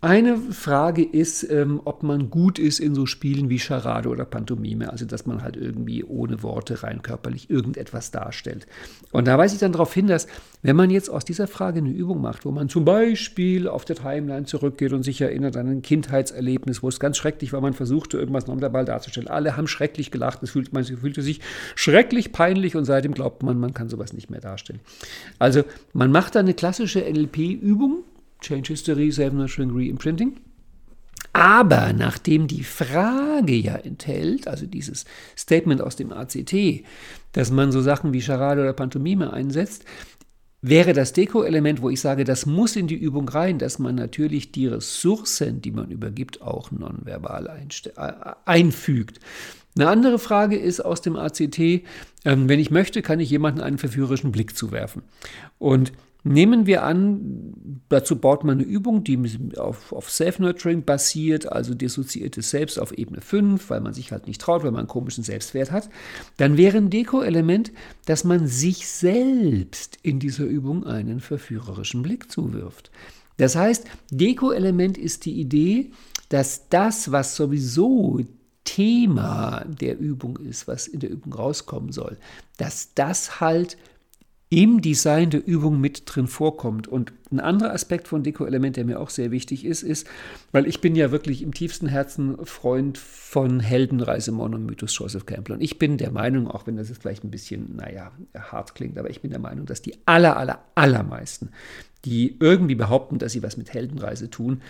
eine Frage ist, ähm, ob man gut ist in so Spielen wie Charade oder Pantomime, also dass man halt irgendwie ohne Worte rein körperlich irgendetwas darstellt. Und da weise ich dann darauf hin, dass wenn man jetzt aus dieser Frage eine Übung macht, wo man zum Beispiel auf der Timeline zurückgeht und sich erinnert an ein Kindheitserlebnis, wo es ganz schrecklich war, man versuchte irgendwas nonverbal darzustellen, alle haben schrecklich gelacht, es fühlt, man fühlte sich schrecklich peinlich und seitdem glaubt man, man kann sowas nicht mehr darstellen. Also man macht da eine klassische NLP-Übung, Change History, Save Nurturing, Reimprinting. Aber nachdem die Frage ja enthält, also dieses Statement aus dem ACT, dass man so Sachen wie Charade oder Pantomime einsetzt, wäre das Deko-Element, wo ich sage, das muss in die Übung rein, dass man natürlich die Ressourcen, die man übergibt, auch nonverbal äh, einfügt. Eine andere Frage ist aus dem ACT, ähm, wenn ich möchte, kann ich jemanden einen verführerischen Blick zuwerfen. Und Nehmen wir an, dazu baut man eine Übung, die auf, auf Self-Nurturing basiert, also dissoziiertes Selbst auf Ebene 5, weil man sich halt nicht traut, weil man einen komischen Selbstwert hat. Dann wäre ein Deko-Element, dass man sich selbst in dieser Übung einen verführerischen Blick zuwirft. Das heißt, Deko-Element ist die Idee, dass das, was sowieso Thema der Übung ist, was in der Übung rauskommen soll, dass das halt im Design der Übung mit drin vorkommt. Und ein anderer Aspekt von Deko-Element, der mir auch sehr wichtig ist, ist, weil ich bin ja wirklich im tiefsten Herzen Freund von Heldenreisemon und Joseph Campbell. Und ich bin der Meinung, auch wenn das jetzt vielleicht ein bisschen, naja, hart klingt, aber ich bin der Meinung, dass die aller, aller, allermeisten, die irgendwie behaupten, dass sie was mit Heldenreise tun,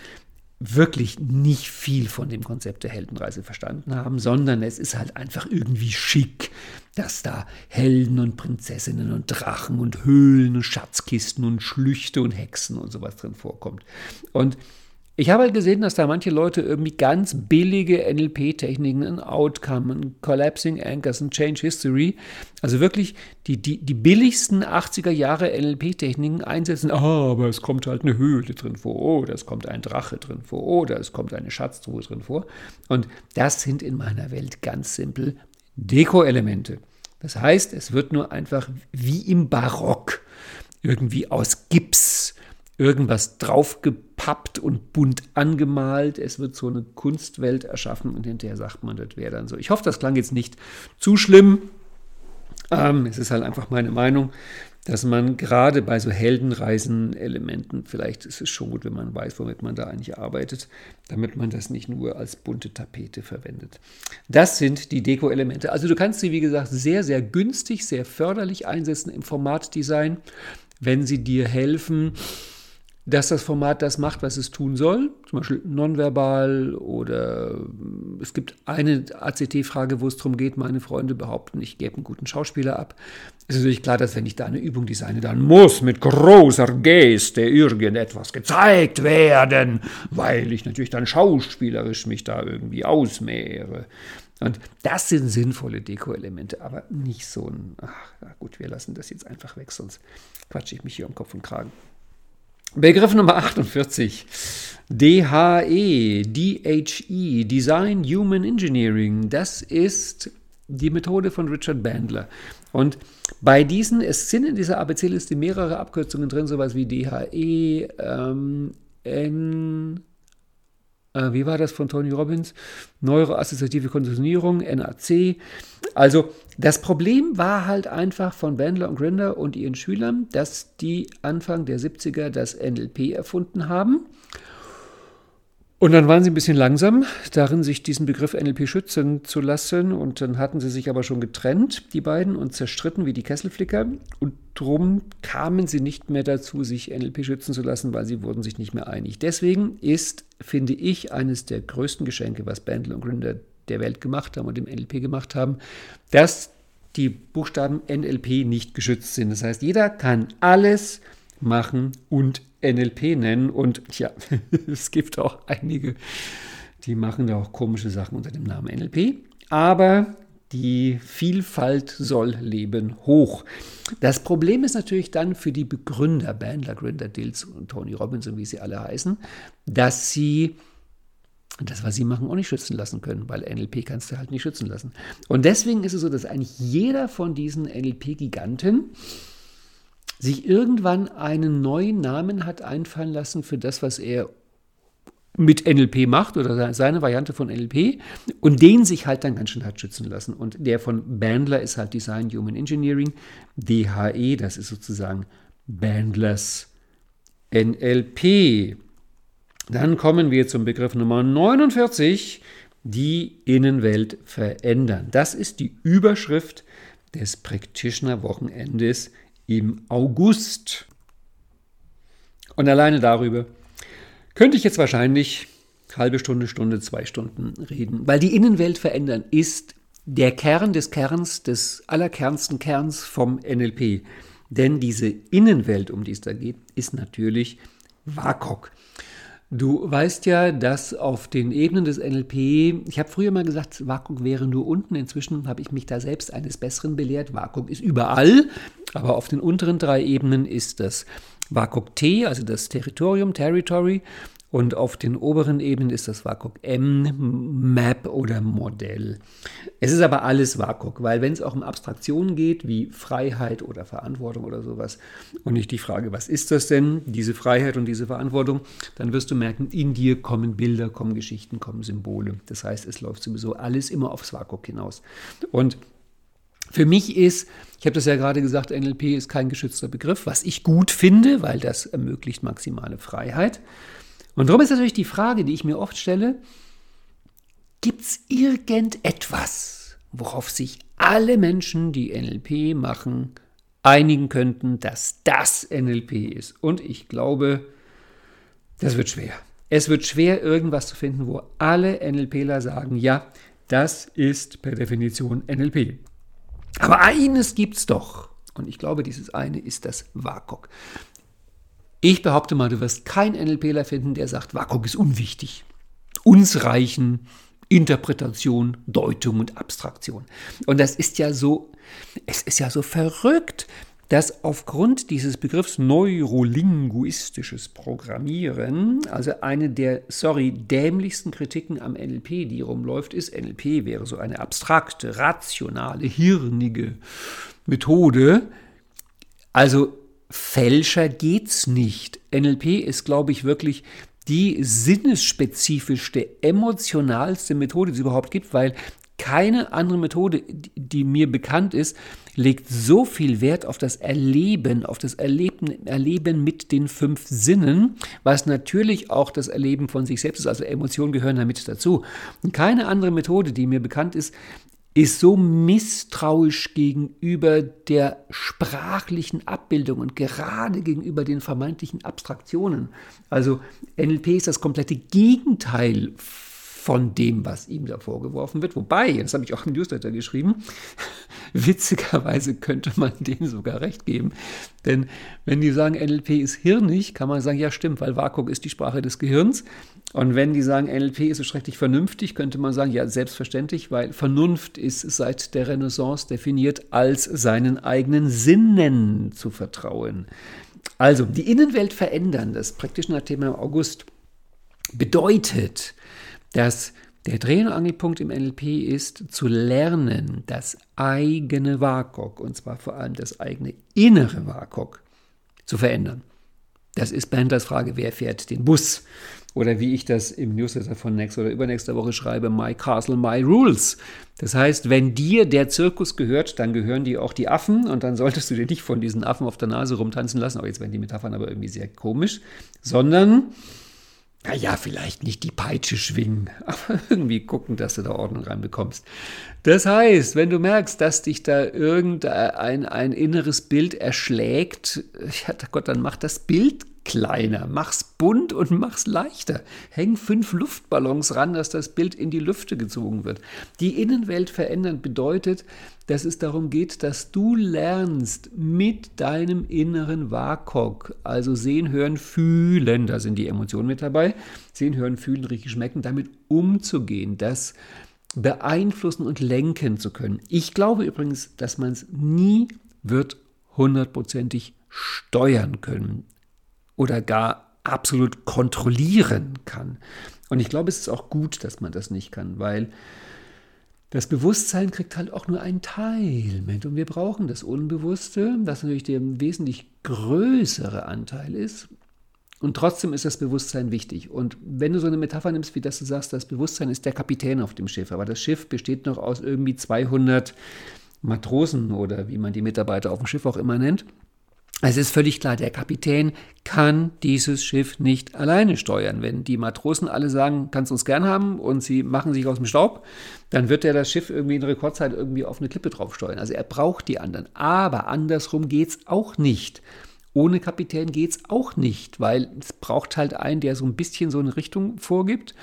wirklich nicht viel von dem Konzept der Heldenreise verstanden haben, sondern es ist halt einfach irgendwie schick, dass da Helden und Prinzessinnen und Drachen und Höhlen und Schatzkisten und Schlüchte und Hexen und sowas drin vorkommt. Und ich habe halt gesehen, dass da manche Leute irgendwie ganz billige NLP-Techniken, ein Outcome, ein Collapsing Anchors, ein Change History, also wirklich die, die, die billigsten 80er Jahre NLP-Techniken einsetzen. Ah, aber es kommt halt eine Höhle drin vor, oder es kommt ein Drache drin vor, oder es kommt eine Schatztruhe drin vor. Und das sind in meiner Welt ganz simpel Deko-Elemente. Das heißt, es wird nur einfach wie im Barock irgendwie aus Gips irgendwas draufgepappt und bunt angemalt. Es wird so eine Kunstwelt erschaffen und hinterher sagt man, das wäre dann so. Ich hoffe, das klang jetzt nicht zu schlimm. Ähm, es ist halt einfach meine Meinung, dass man gerade bei so Heldenreisen-Elementen, vielleicht ist es schon gut, wenn man weiß, womit man da eigentlich arbeitet, damit man das nicht nur als bunte Tapete verwendet. Das sind die Deko-Elemente. Also du kannst sie, wie gesagt, sehr, sehr günstig, sehr förderlich einsetzen im Formatdesign, wenn sie dir helfen, dass das Format das macht, was es tun soll, zum Beispiel nonverbal oder äh, es gibt eine ACT-Frage, wo es darum geht, meine Freunde behaupten, ich gebe einen guten Schauspieler ab. Es ist natürlich klar, dass wenn ich da eine Übung designe, dann muss mit großer Geste irgendetwas gezeigt werden, weil ich natürlich dann schauspielerisch mich da irgendwie ausmehre. Und das sind sinnvolle Deko-Elemente, aber nicht so ein, ach gut, wir lassen das jetzt einfach weg, sonst quatsche ich mich hier um Kopf und Kragen. Begriff Nummer 48. DHE, DHE, Design Human Engineering. Das ist die Methode von Richard Bandler. Und bei diesen, es sind in dieser ABC-Liste mehrere Abkürzungen drin, sowas wie DHE, ähm, N, äh, wie war das von Tony Robbins? Neuroassoziative Konditionierung, NAC. Also das Problem war halt einfach von Bandler und Grinder und ihren Schülern, dass die Anfang der 70er das NLP erfunden haben. Und dann waren sie ein bisschen langsam darin, sich diesen Begriff NLP schützen zu lassen. Und dann hatten sie sich aber schon getrennt, die beiden, und zerstritten wie die Kesselflicker. Und drum kamen sie nicht mehr dazu, sich NLP schützen zu lassen, weil sie wurden sich nicht mehr einig. Deswegen ist, finde ich, eines der größten Geschenke, was Bandler und Gründer der Welt gemacht haben und im NLP gemacht haben, dass die Buchstaben NLP nicht geschützt sind. Das heißt, jeder kann alles machen und NLP nennen. Und ja, es gibt auch einige, die machen da auch komische Sachen unter dem Namen NLP. Aber die Vielfalt soll leben hoch. Das Problem ist natürlich dann für die Begründer, Bandler, Gründer, Dills und Tony Robinson, wie sie alle heißen, dass sie das, was sie machen, auch nicht schützen lassen können, weil NLP kannst du halt nicht schützen lassen. Und deswegen ist es so, dass eigentlich jeder von diesen NLP-Giganten sich irgendwann einen neuen Namen hat einfallen lassen für das, was er mit NLP macht oder seine Variante von NLP und den sich halt dann ganz schön hat schützen lassen. Und der von Bandler ist halt Design Human Engineering, DHE, das ist sozusagen Bandlers NLP. Dann kommen wir zum Begriff Nummer 49, die Innenwelt verändern. Das ist die Überschrift des Practitioner-Wochenendes im August. Und alleine darüber könnte ich jetzt wahrscheinlich halbe Stunde, Stunde, zwei Stunden reden, weil die Innenwelt verändern ist der Kern des Kerns, des allerkernsten Kerns vom NLP. Denn diese Innenwelt, um die es da geht, ist natürlich WAKOK. Du weißt ja, dass auf den Ebenen des NLP, ich habe früher mal gesagt, WAKOK wäre nur unten, inzwischen habe ich mich da selbst eines Besseren belehrt. WAKOK ist überall, aber auf den unteren drei Ebenen ist das WAKOK T, also das Territorium, Territory, und auf den oberen Ebenen ist das WAKOK M, Map oder Modell. Es ist aber alles WAKOK, weil wenn es auch um Abstraktionen geht, wie Freiheit oder Verantwortung oder sowas, und nicht die Frage, was ist das denn, diese Freiheit und diese Verantwortung, dann wirst du merken, in dir kommen Bilder, kommen Geschichten, kommen Symbole. Das heißt, es läuft sowieso alles immer aufs WAKOK hinaus. Und für mich ist, ich habe das ja gerade gesagt, NLP ist kein geschützter Begriff, was ich gut finde, weil das ermöglicht maximale Freiheit. Und darum ist natürlich die Frage, die ich mir oft stelle, gibt es irgendetwas, worauf sich alle Menschen, die NLP machen, einigen könnten, dass das NLP ist? Und ich glaube, das wird schwer. Es wird schwer, irgendwas zu finden, wo alle NLPler sagen, ja, das ist per Definition NLP. Aber eines gibt es doch. Und ich glaube, dieses eine ist das WAKOK. Ich behaupte mal, du wirst keinen NLPler finden, der sagt, WAKOK ist unwichtig. Uns reichen Interpretation, Deutung und Abstraktion. Und das ist ja so, es ist ja so verrückt, dass aufgrund dieses Begriffs neurolinguistisches Programmieren, also eine der, sorry, dämlichsten Kritiken am NLP, die rumläuft, ist, NLP wäre so eine abstrakte, rationale, hirnige Methode. Also Fälscher geht's nicht. NLP ist, glaube ich, wirklich die sinnesspezifischste, emotionalste Methode, die es überhaupt gibt, weil keine andere Methode, die mir bekannt ist, legt so viel Wert auf das Erleben, auf das Erleben, Erleben mit den fünf Sinnen, was natürlich auch das Erleben von sich selbst ist, also Emotionen gehören damit dazu. Und keine andere Methode, die mir bekannt ist, ist so misstrauisch gegenüber der sprachlichen Abbildung und gerade gegenüber den vermeintlichen Abstraktionen. Also NLP ist das komplette Gegenteil von dem, was ihm da vorgeworfen wird. Wobei, das habe ich auch im Newsletter geschrieben, witzigerweise könnte man denen sogar recht geben. Denn wenn die sagen, NLP ist hirnig, kann man sagen, ja stimmt, weil WAKOK ist die Sprache des Gehirns. Und wenn die sagen, NLP ist so schrecklich vernünftig, könnte man sagen, ja, selbstverständlich, weil Vernunft ist seit der Renaissance definiert als seinen eigenen Sinnen zu vertrauen. Also, die Innenwelt verändern, das praktische Thema im August, bedeutet, dass der Dreh- und Angelpunkt im NLP ist, zu lernen, das eigene WAKOK, und zwar vor allem das eigene innere WAKOK, zu verändern. Das ist Bandlers Frage, wer fährt den Bus? Oder wie ich das im Newsletter von nächster oder übernächster Woche schreibe, My Castle, My Rules. Das heißt, wenn dir der Zirkus gehört, dann gehören dir auch die Affen und dann solltest du dir nicht von diesen Affen auf der Nase rumtanzen lassen. Oh, jetzt werden die Metaphern aber irgendwie sehr komisch, sondern naja, vielleicht nicht die Peitsche schwingen, aber irgendwie gucken, dass du da Ordnung reinbekommst. Das heißt, wenn du merkst, dass dich da irgendein ein inneres Bild erschlägt, ja Gott, dann mach das Bild kleiner, mach's bunt und mach's leichter. Häng fünf Luftballons ran, dass das Bild in die Lüfte gezogen wird. Die Innenwelt verändern bedeutet, dass es darum geht, dass du lernst mit deinem inneren WAKOK, also sehen, hören, fühlen, da sind die Emotionen mit dabei, sehen, hören, fühlen, riechen, schmecken, damit umzugehen, das beeinflussen und lenken zu können. Ich glaube übrigens, dass man es nie wird hundertprozentig steuern können oder gar absolut kontrollieren kann. Und ich glaube, es ist auch gut, dass man das nicht kann, weil das Bewusstsein kriegt halt auch nur einen Teil mit. Und wir brauchen das Unbewusste, das natürlich der wesentlich größere Anteil ist. Und trotzdem ist das Bewusstsein wichtig. Und wenn du so eine Metapher nimmst, wie das du sagst, das Bewusstsein ist der Kapitän auf dem Schiff. Aber das Schiff besteht noch aus irgendwie 200 Matrosen oder wie man die Mitarbeiter auf dem Schiff auch immer nennt. Es ist völlig klar, der Kapitän kann dieses Schiff nicht alleine steuern. Wenn die Matrosen alle sagen, kannst du uns gern haben und sie machen sich aus dem Staub, dann wird er das Schiff irgendwie in Rekordzeit irgendwie auf eine Klippe drauf steuern. Also er braucht die anderen. Aber andersrum geht es auch nicht. Ohne Kapitän geht es auch nicht, weil es braucht halt einen, der so ein bisschen so eine Richtung vorgibt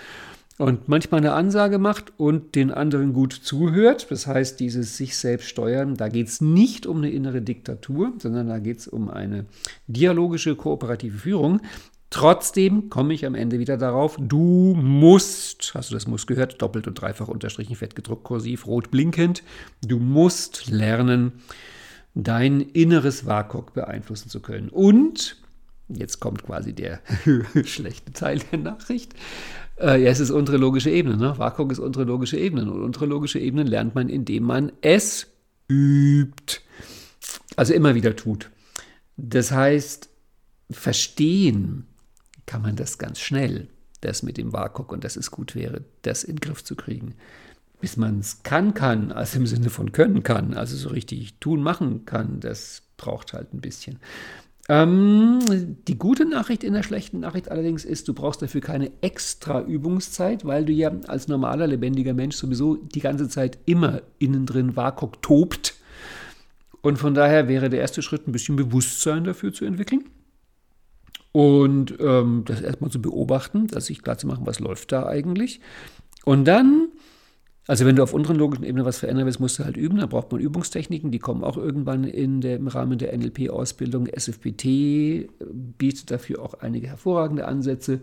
und manchmal eine Ansage macht und den anderen gut zuhört. Das heißt, dieses sich selbst steuern, da geht es nicht um eine innere Diktatur, sondern da geht es um eine dialogische, kooperative Führung. Trotzdem komme ich am Ende wieder darauf, du musst, hast du das muss gehört, doppelt und dreifach unterstrichen, fett gedruckt, kursiv, rot blinkend, du musst lernen, dein inneres WAKOK beeinflussen zu können. Und, jetzt kommt quasi der schlechte Teil der Nachricht, äh, ja, es ist unsere logische Ebene. Ne? WAKOK ist unsere logische Ebene. Und unsere logische Ebene lernt man, indem man es übt. Also immer wieder tut. Das heißt, verstehen kann man das ganz schnell, das mit dem WAKOK und dass es gut wäre, das in den Griff zu kriegen. Bis man es kann, kann, also im Sinne von können kann, also so richtig tun, machen kann, das braucht halt ein bisschen. Ähm, die gute Nachricht in der schlechten Nachricht allerdings ist, du brauchst dafür keine extra Übungszeit, weil du ja als normaler, lebendiger Mensch sowieso die ganze Zeit immer innen drin WAKOK tobt. Und von daher wäre der erste Schritt, ein bisschen Bewusstsein dafür zu entwickeln. Und ähm, das erstmal zu beobachten, dass sich klar zu machen, was läuft da eigentlich. Und dann also wenn du auf unteren logischen Ebene was verändern willst, musst du halt üben. Da braucht man Übungstechniken, die kommen auch irgendwann in der, im Rahmen der NLP-Ausbildung. SFPT bietet dafür auch einige hervorragende Ansätze.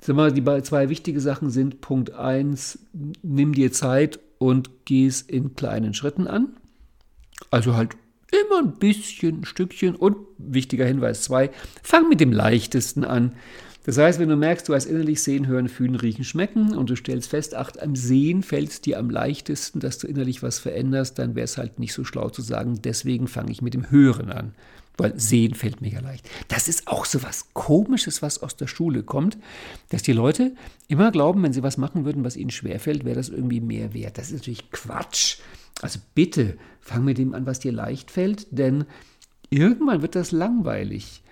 Sag mal, die zwei wichtige Sachen sind, Punkt 1, nimm dir Zeit und geh es in kleinen Schritten an. Also halt immer ein bisschen, ein Stückchen. Und wichtiger Hinweis 2, fang mit dem leichtesten an. Das heißt, wenn du merkst, du hast innerlich Sehen, Hören, Fühlen, Riechen, Schmecken und du stellst fest, ach, am Sehen fällt es dir am leichtesten, dass du innerlich was veränderst, dann wäre es halt nicht so schlau zu sagen, deswegen fange ich mit dem Hören an. Weil Sehen fällt mega leicht. Das ist auch so was Komisches, was aus der Schule kommt, dass die Leute immer glauben, wenn sie was machen würden, was ihnen schwerfällt, wäre das irgendwie mehr wert. Das ist natürlich Quatsch. Also bitte, fang mit dem an, was dir leicht fällt, denn irgendwann wird das langweilig.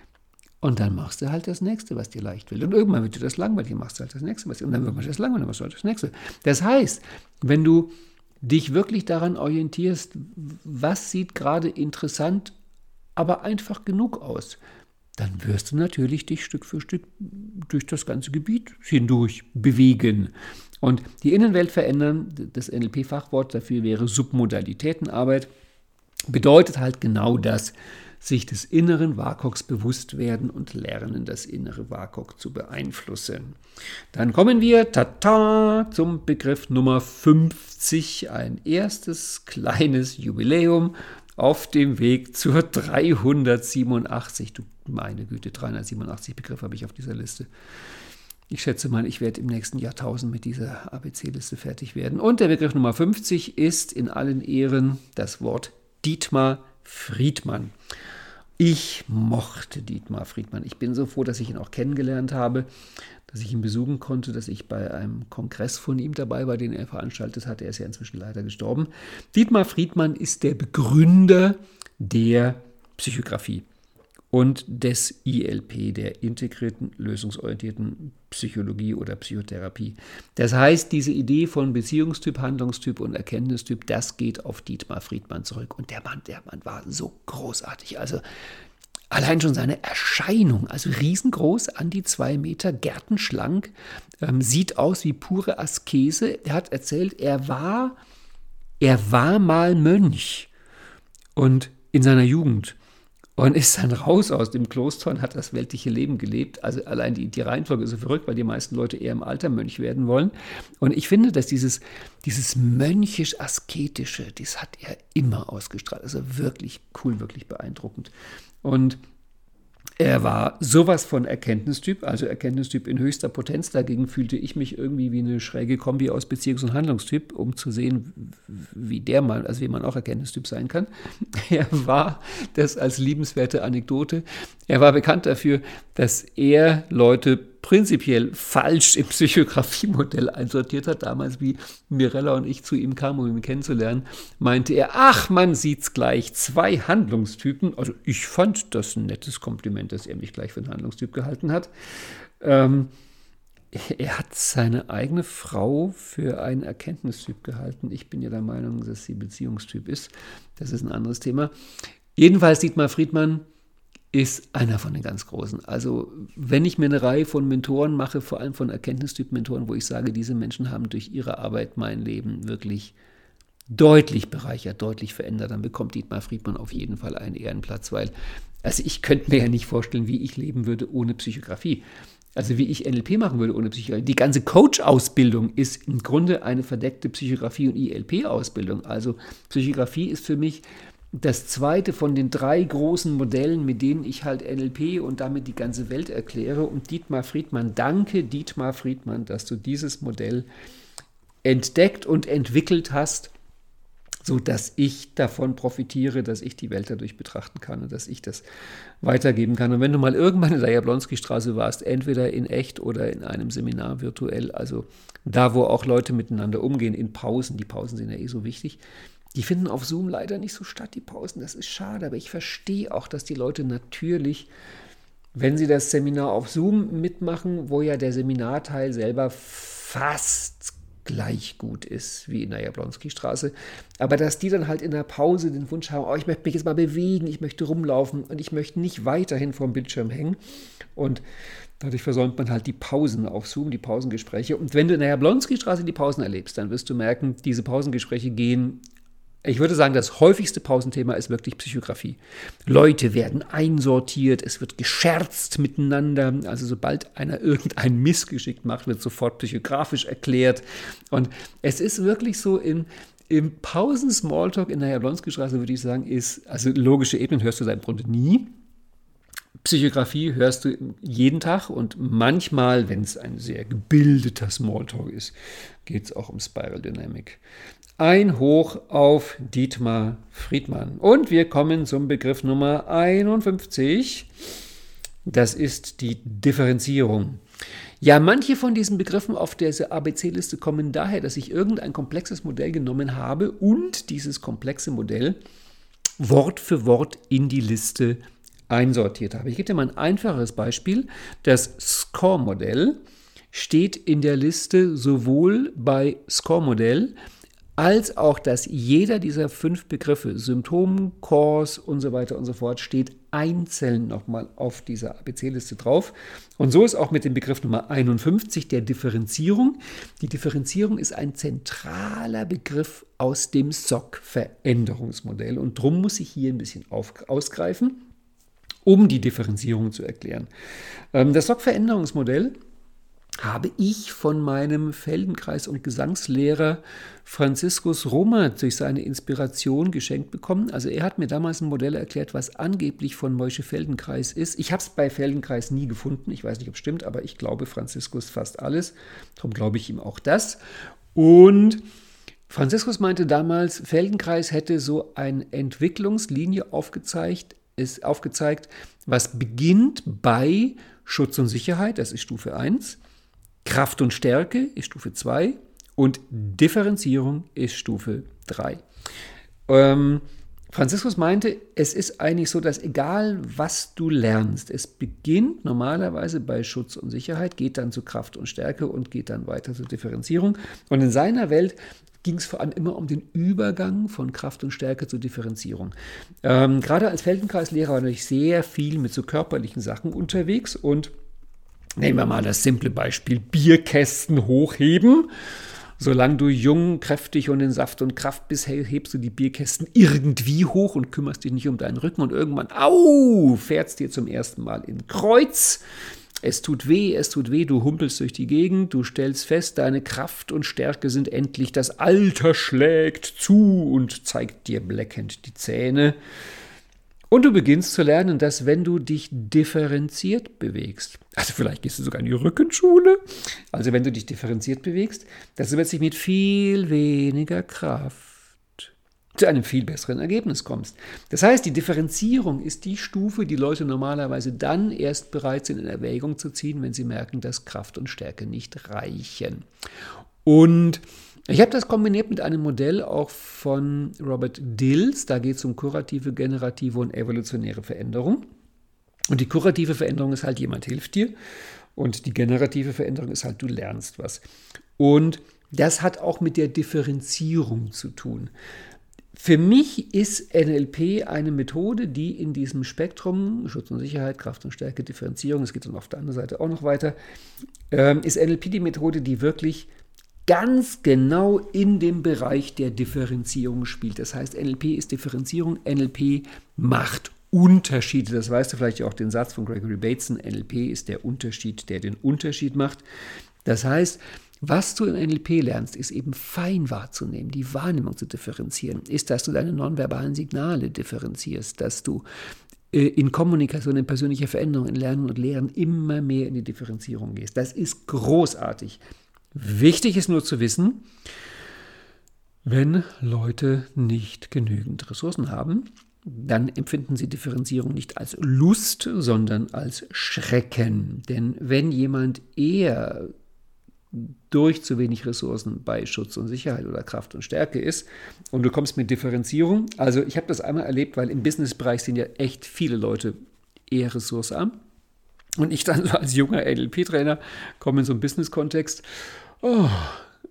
Und dann machst du halt das Nächste, was dir leicht will. Und irgendwann wird dir das langweilig, machst du halt das Nächste, was dir, und dann wird dir das langweilig, dann machst du halt das Nächste. Das heißt, wenn du dich wirklich daran orientierst, was sieht gerade interessant, aber einfach genug aus, dann wirst du natürlich dich Stück für Stück durch das ganze Gebiet hindurch bewegen. Und die Innenwelt verändern, das NLP-Fachwort dafür wäre Submodalitätenarbeit, bedeutet halt genau das sich des inneren WAKOKs bewusst werden und lernen, das innere WAKOK zu beeinflussen. Dann kommen wir tata, zum Begriff Nummer 50, ein erstes kleines Jubiläum auf dem Weg zur 387. Du meine Güte, 387 Begriffe habe ich auf dieser Liste. Ich schätze mal, ich werde im nächsten Jahrtausend mit dieser ABC-Liste fertig werden. Und der Begriff Nummer 50 ist in allen Ehren das Wort Dietmar Friedmann. Ich mochte Dietmar Friedmann. Ich bin so froh, dass ich ihn auch kennengelernt habe, dass ich ihn besuchen konnte, dass ich bei einem Kongress von ihm dabei war, den er veranstaltet hat. Er ist ja inzwischen leider gestorben. Dietmar Friedmann ist der Begründer der Psychografie. Und des ILP, der integrierten lösungsorientierten Psychologie oder Psychotherapie. Das heißt, diese Idee von Beziehungstyp, Handlungstyp und Erkenntnistyp, das geht auf Dietmar Friedmann zurück. Und der Mann, der Mann war so großartig. Also allein schon seine Erscheinung, also riesengroß, an die zwei Meter, gärtenschlank, ähm, sieht aus wie pure Askese. Er hat erzählt, er war, er war mal Mönch und in seiner Jugend und ist dann raus aus dem Kloster und hat das weltliche Leben gelebt. Also allein die, die Reihenfolge ist so verrückt, weil die meisten Leute eher im Alter Mönch werden wollen. Und ich finde, dass dieses, dieses mönchisch-asketische, das hat er immer ausgestrahlt. Also wirklich cool, wirklich beeindruckend. Und er war sowas von Erkenntnistyp, also Erkenntnistyp in höchster Potenz. Dagegen fühlte ich mich irgendwie wie eine schräge Kombi aus Beziehungs- und Handlungstyp, um zu sehen, wie der mal, also wie man auch Erkenntnistyp sein kann. Er war, das als liebenswerte Anekdote, er war bekannt dafür, dass er Leute prinzipiell falsch im Psychografiemodell einsortiert hat, damals wie Mirella und ich zu ihm kamen, um ihn kennenzulernen, meinte er, ach, man sieht's gleich, zwei Handlungstypen. Also ich fand das ein nettes Kompliment, dass er mich gleich für einen Handlungstyp gehalten hat. Ähm, er hat seine eigene Frau für einen Erkenntnistyp gehalten. Ich bin ja der Meinung, dass sie Beziehungstyp ist. Das ist ein anderes Thema. Jedenfalls sieht mal Friedmann, ist einer von den ganz Großen. Also wenn ich mir eine Reihe von Mentoren mache, vor allem von Erkenntnistyp-Mentoren, wo ich sage, diese Menschen haben durch ihre Arbeit mein Leben wirklich deutlich bereichert, deutlich verändert, dann bekommt Dietmar Friedmann auf jeden Fall einen Ehrenplatz, weil also ich könnte mir ja nicht vorstellen, wie ich leben würde ohne Psychografie. Also wie ich NLP machen würde ohne Psychografie. Die ganze Coach-Ausbildung ist im Grunde eine verdeckte Psychografie- und ILP-Ausbildung. Also Psychografie ist für mich das zweite von den drei großen Modellen, mit denen ich halt NLP und damit die ganze Welt erkläre. Und Dietmar Friedmann, danke Dietmar Friedmann, dass du dieses Modell entdeckt und entwickelt hast, so dass ich davon profitiere, dass ich die Welt dadurch betrachten kann und dass ich das weitergeben kann. Und wenn du mal irgendwann in der Jablonski-Straße warst, entweder in echt oder in einem Seminar virtuell, also da, wo auch Leute miteinander umgehen, in Pausen, die Pausen sind ja eh so wichtig, die finden auf Zoom leider nicht so statt, die Pausen. Das ist schade, aber ich verstehe auch, dass die Leute natürlich, wenn sie das Seminar auf Zoom mitmachen, wo ja der Seminarteil selber fast gleich gut ist wie in der Jablonski-Straße, aber dass die dann halt in der Pause den Wunsch haben, oh, ich möchte mich jetzt mal bewegen, ich möchte rumlaufen und ich möchte nicht weiterhin vorm Bildschirm hängen und Dadurch versäumt man halt die Pausen auf Zoom, die Pausengespräche. Und wenn du in der Jablonski-Straße die Pausen erlebst, dann wirst du merken, diese Pausengespräche gehen ich würde sagen, das häufigste Pausenthema ist wirklich Psychografie. Leute werden einsortiert, es wird gescherzt miteinander. Also sobald einer irgendein Missgeschick macht, wird sofort psychografisch erklärt. Und es ist wirklich so im, im Pausen-Smalltalk in der Jablonski-Straße, würde ich sagen, ist, also logische Ebenen hörst du da im Grunde nie. Psychografie hörst du jeden Tag und manchmal, wenn es ein sehr gebildeter Smalltalk ist, geht es auch um Spiral Dynamic. Ein Hoch auf Dietmar Friedmann. Und wir kommen zum Begriff Nummer 51. Das ist die Differenzierung. Ja, manche von diesen Begriffen auf dieser ABC-Liste kommen daher, dass ich irgendein komplexes Modell genommen habe und dieses komplexe Modell Wort für Wort in die Liste einsortiert habe. Ich gebe dir mal ein einfaches Beispiel. Das Score-Modell steht in der Liste sowohl bei Score-Modell als auch, dass jeder dieser fünf Begriffe, Symptom, Cause und so weiter und so fort, steht einzeln nochmal auf dieser ABC-Liste drauf. Und so ist auch mit dem Begriff Nummer 51 der Differenzierung. Die Differenzierung ist ein zentraler Begriff aus dem SOC-Veränderungsmodell und darum muss ich hier ein bisschen auf, ausgreifen, um die Differenzierung zu erklären. Ähm, das SOC-Veränderungsmodell habe ich von meinem Feldenkreis- und Gesangslehrer Franziskus Roma durch seine Inspiration geschenkt bekommen. Also er hat mir damals ein Modell erklärt, was angeblich von Moische Feldenkreis ist. Ich habe es bei Feldenkreis nie gefunden. Ich weiß nicht, ob es stimmt, aber ich glaube Franziskus fast alles. Darum glaube ich ihm auch das. Und Franziskus meinte damals, Feldenkreis hätte so eine Entwicklungslinie aufgezeigt, ist aufgezeigt, was beginnt bei Schutz und Sicherheit, das ist Stufe 1, Kraft und Stärke ist Stufe 2 und Differenzierung ist Stufe 3. Ähm, Franziskus meinte, es ist eigentlich so, dass egal was du lernst, es beginnt normalerweise bei Schutz und Sicherheit, geht dann zu Kraft und Stärke und geht dann weiter zur Differenzierung. Und in seiner Welt ging es vor allem immer um den Übergang von Kraft und Stärke zur Differenzierung. Ähm, gerade als Feldenkreislehrer war ich sehr viel mit so körperlichen Sachen unterwegs und nehmen wir mal das simple Beispiel Bierkästen hochheben. Solange du jung, kräftig und in Saft und Kraft bist, hebst du die Bierkästen irgendwie hoch und kümmerst dich nicht um deinen Rücken und irgendwann, au, fährst dir zum ersten Mal in Kreuz. Es tut weh, es tut weh, du humpelst durch die Gegend, du stellst fest, deine Kraft und Stärke sind endlich, das Alter schlägt zu und zeigt dir bleckend die Zähne. Und du beginnst zu lernen, dass wenn du dich differenziert bewegst, also vielleicht gehst du sogar in die Rückenschule, also wenn du dich differenziert bewegst, dass du plötzlich mit viel weniger Kraft zu einem viel besseren Ergebnis kommst. Das heißt, die Differenzierung ist die Stufe, die Leute normalerweise dann erst bereit sind in Erwägung zu ziehen, wenn sie merken, dass Kraft und Stärke nicht reichen. Und ich habe das kombiniert mit einem Modell auch von Robert Dills. Da geht es um kurative, generative und evolutionäre Veränderung. Und die kurative Veränderung ist halt, jemand hilft dir. Und die generative Veränderung ist halt, du lernst was. Und das hat auch mit der Differenzierung zu tun. Für mich ist NLP eine Methode, die in diesem Spektrum Schutz und Sicherheit, Kraft und Stärke, Differenzierung, es geht dann auf der anderen Seite auch noch weiter, ähm, ist NLP die Methode, die wirklich ganz genau in dem Bereich der Differenzierung spielt. Das heißt, NLP ist Differenzierung, NLP macht Unterschiede. Das weißt du vielleicht auch den Satz von Gregory Bateson, NLP ist der Unterschied, der den Unterschied macht. Das heißt, was du in NLP lernst, ist eben fein wahrzunehmen, die Wahrnehmung zu differenzieren, ist, dass du deine nonverbalen Signale differenzierst, dass du äh, in Kommunikation, in persönlicher Veränderung, in Lernen und Lehren immer mehr in die Differenzierung gehst. Das ist großartig. Wichtig ist nur zu wissen, wenn Leute nicht genügend Ressourcen haben, dann empfinden sie Differenzierung nicht als Lust, sondern als Schrecken. Denn wenn jemand eher durch zu wenig Ressourcen bei Schutz und Sicherheit oder Kraft und Stärke ist und du kommst mit Differenzierung, also ich habe das einmal erlebt, weil im Businessbereich sind ja echt viele Leute eher ressourcearm und ich dann als junger NLP-Trainer komme in so einen Business-Kontext oh,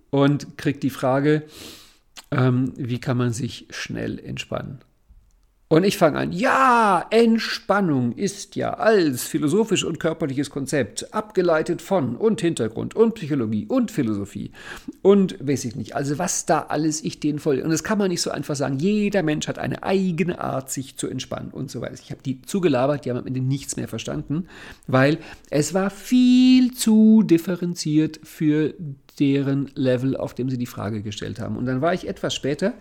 und kriegt die Frage, ähm, wie kann man sich schnell entspannen? Und ich fange an, ja, Entspannung ist ja als philosophisch und körperliches Konzept, abgeleitet von und Hintergrund und Psychologie und Philosophie und weiß ich nicht, also was da alles ich denen voll. Und das kann man nicht so einfach sagen, jeder Mensch hat eine eigene Art, sich zu entspannen und so weiter. Ich habe die zugelabert, die haben am Ende nichts mehr verstanden, weil es war viel zu differenziert für deren Level, auf dem sie die Frage gestellt haben. Und dann war ich etwas später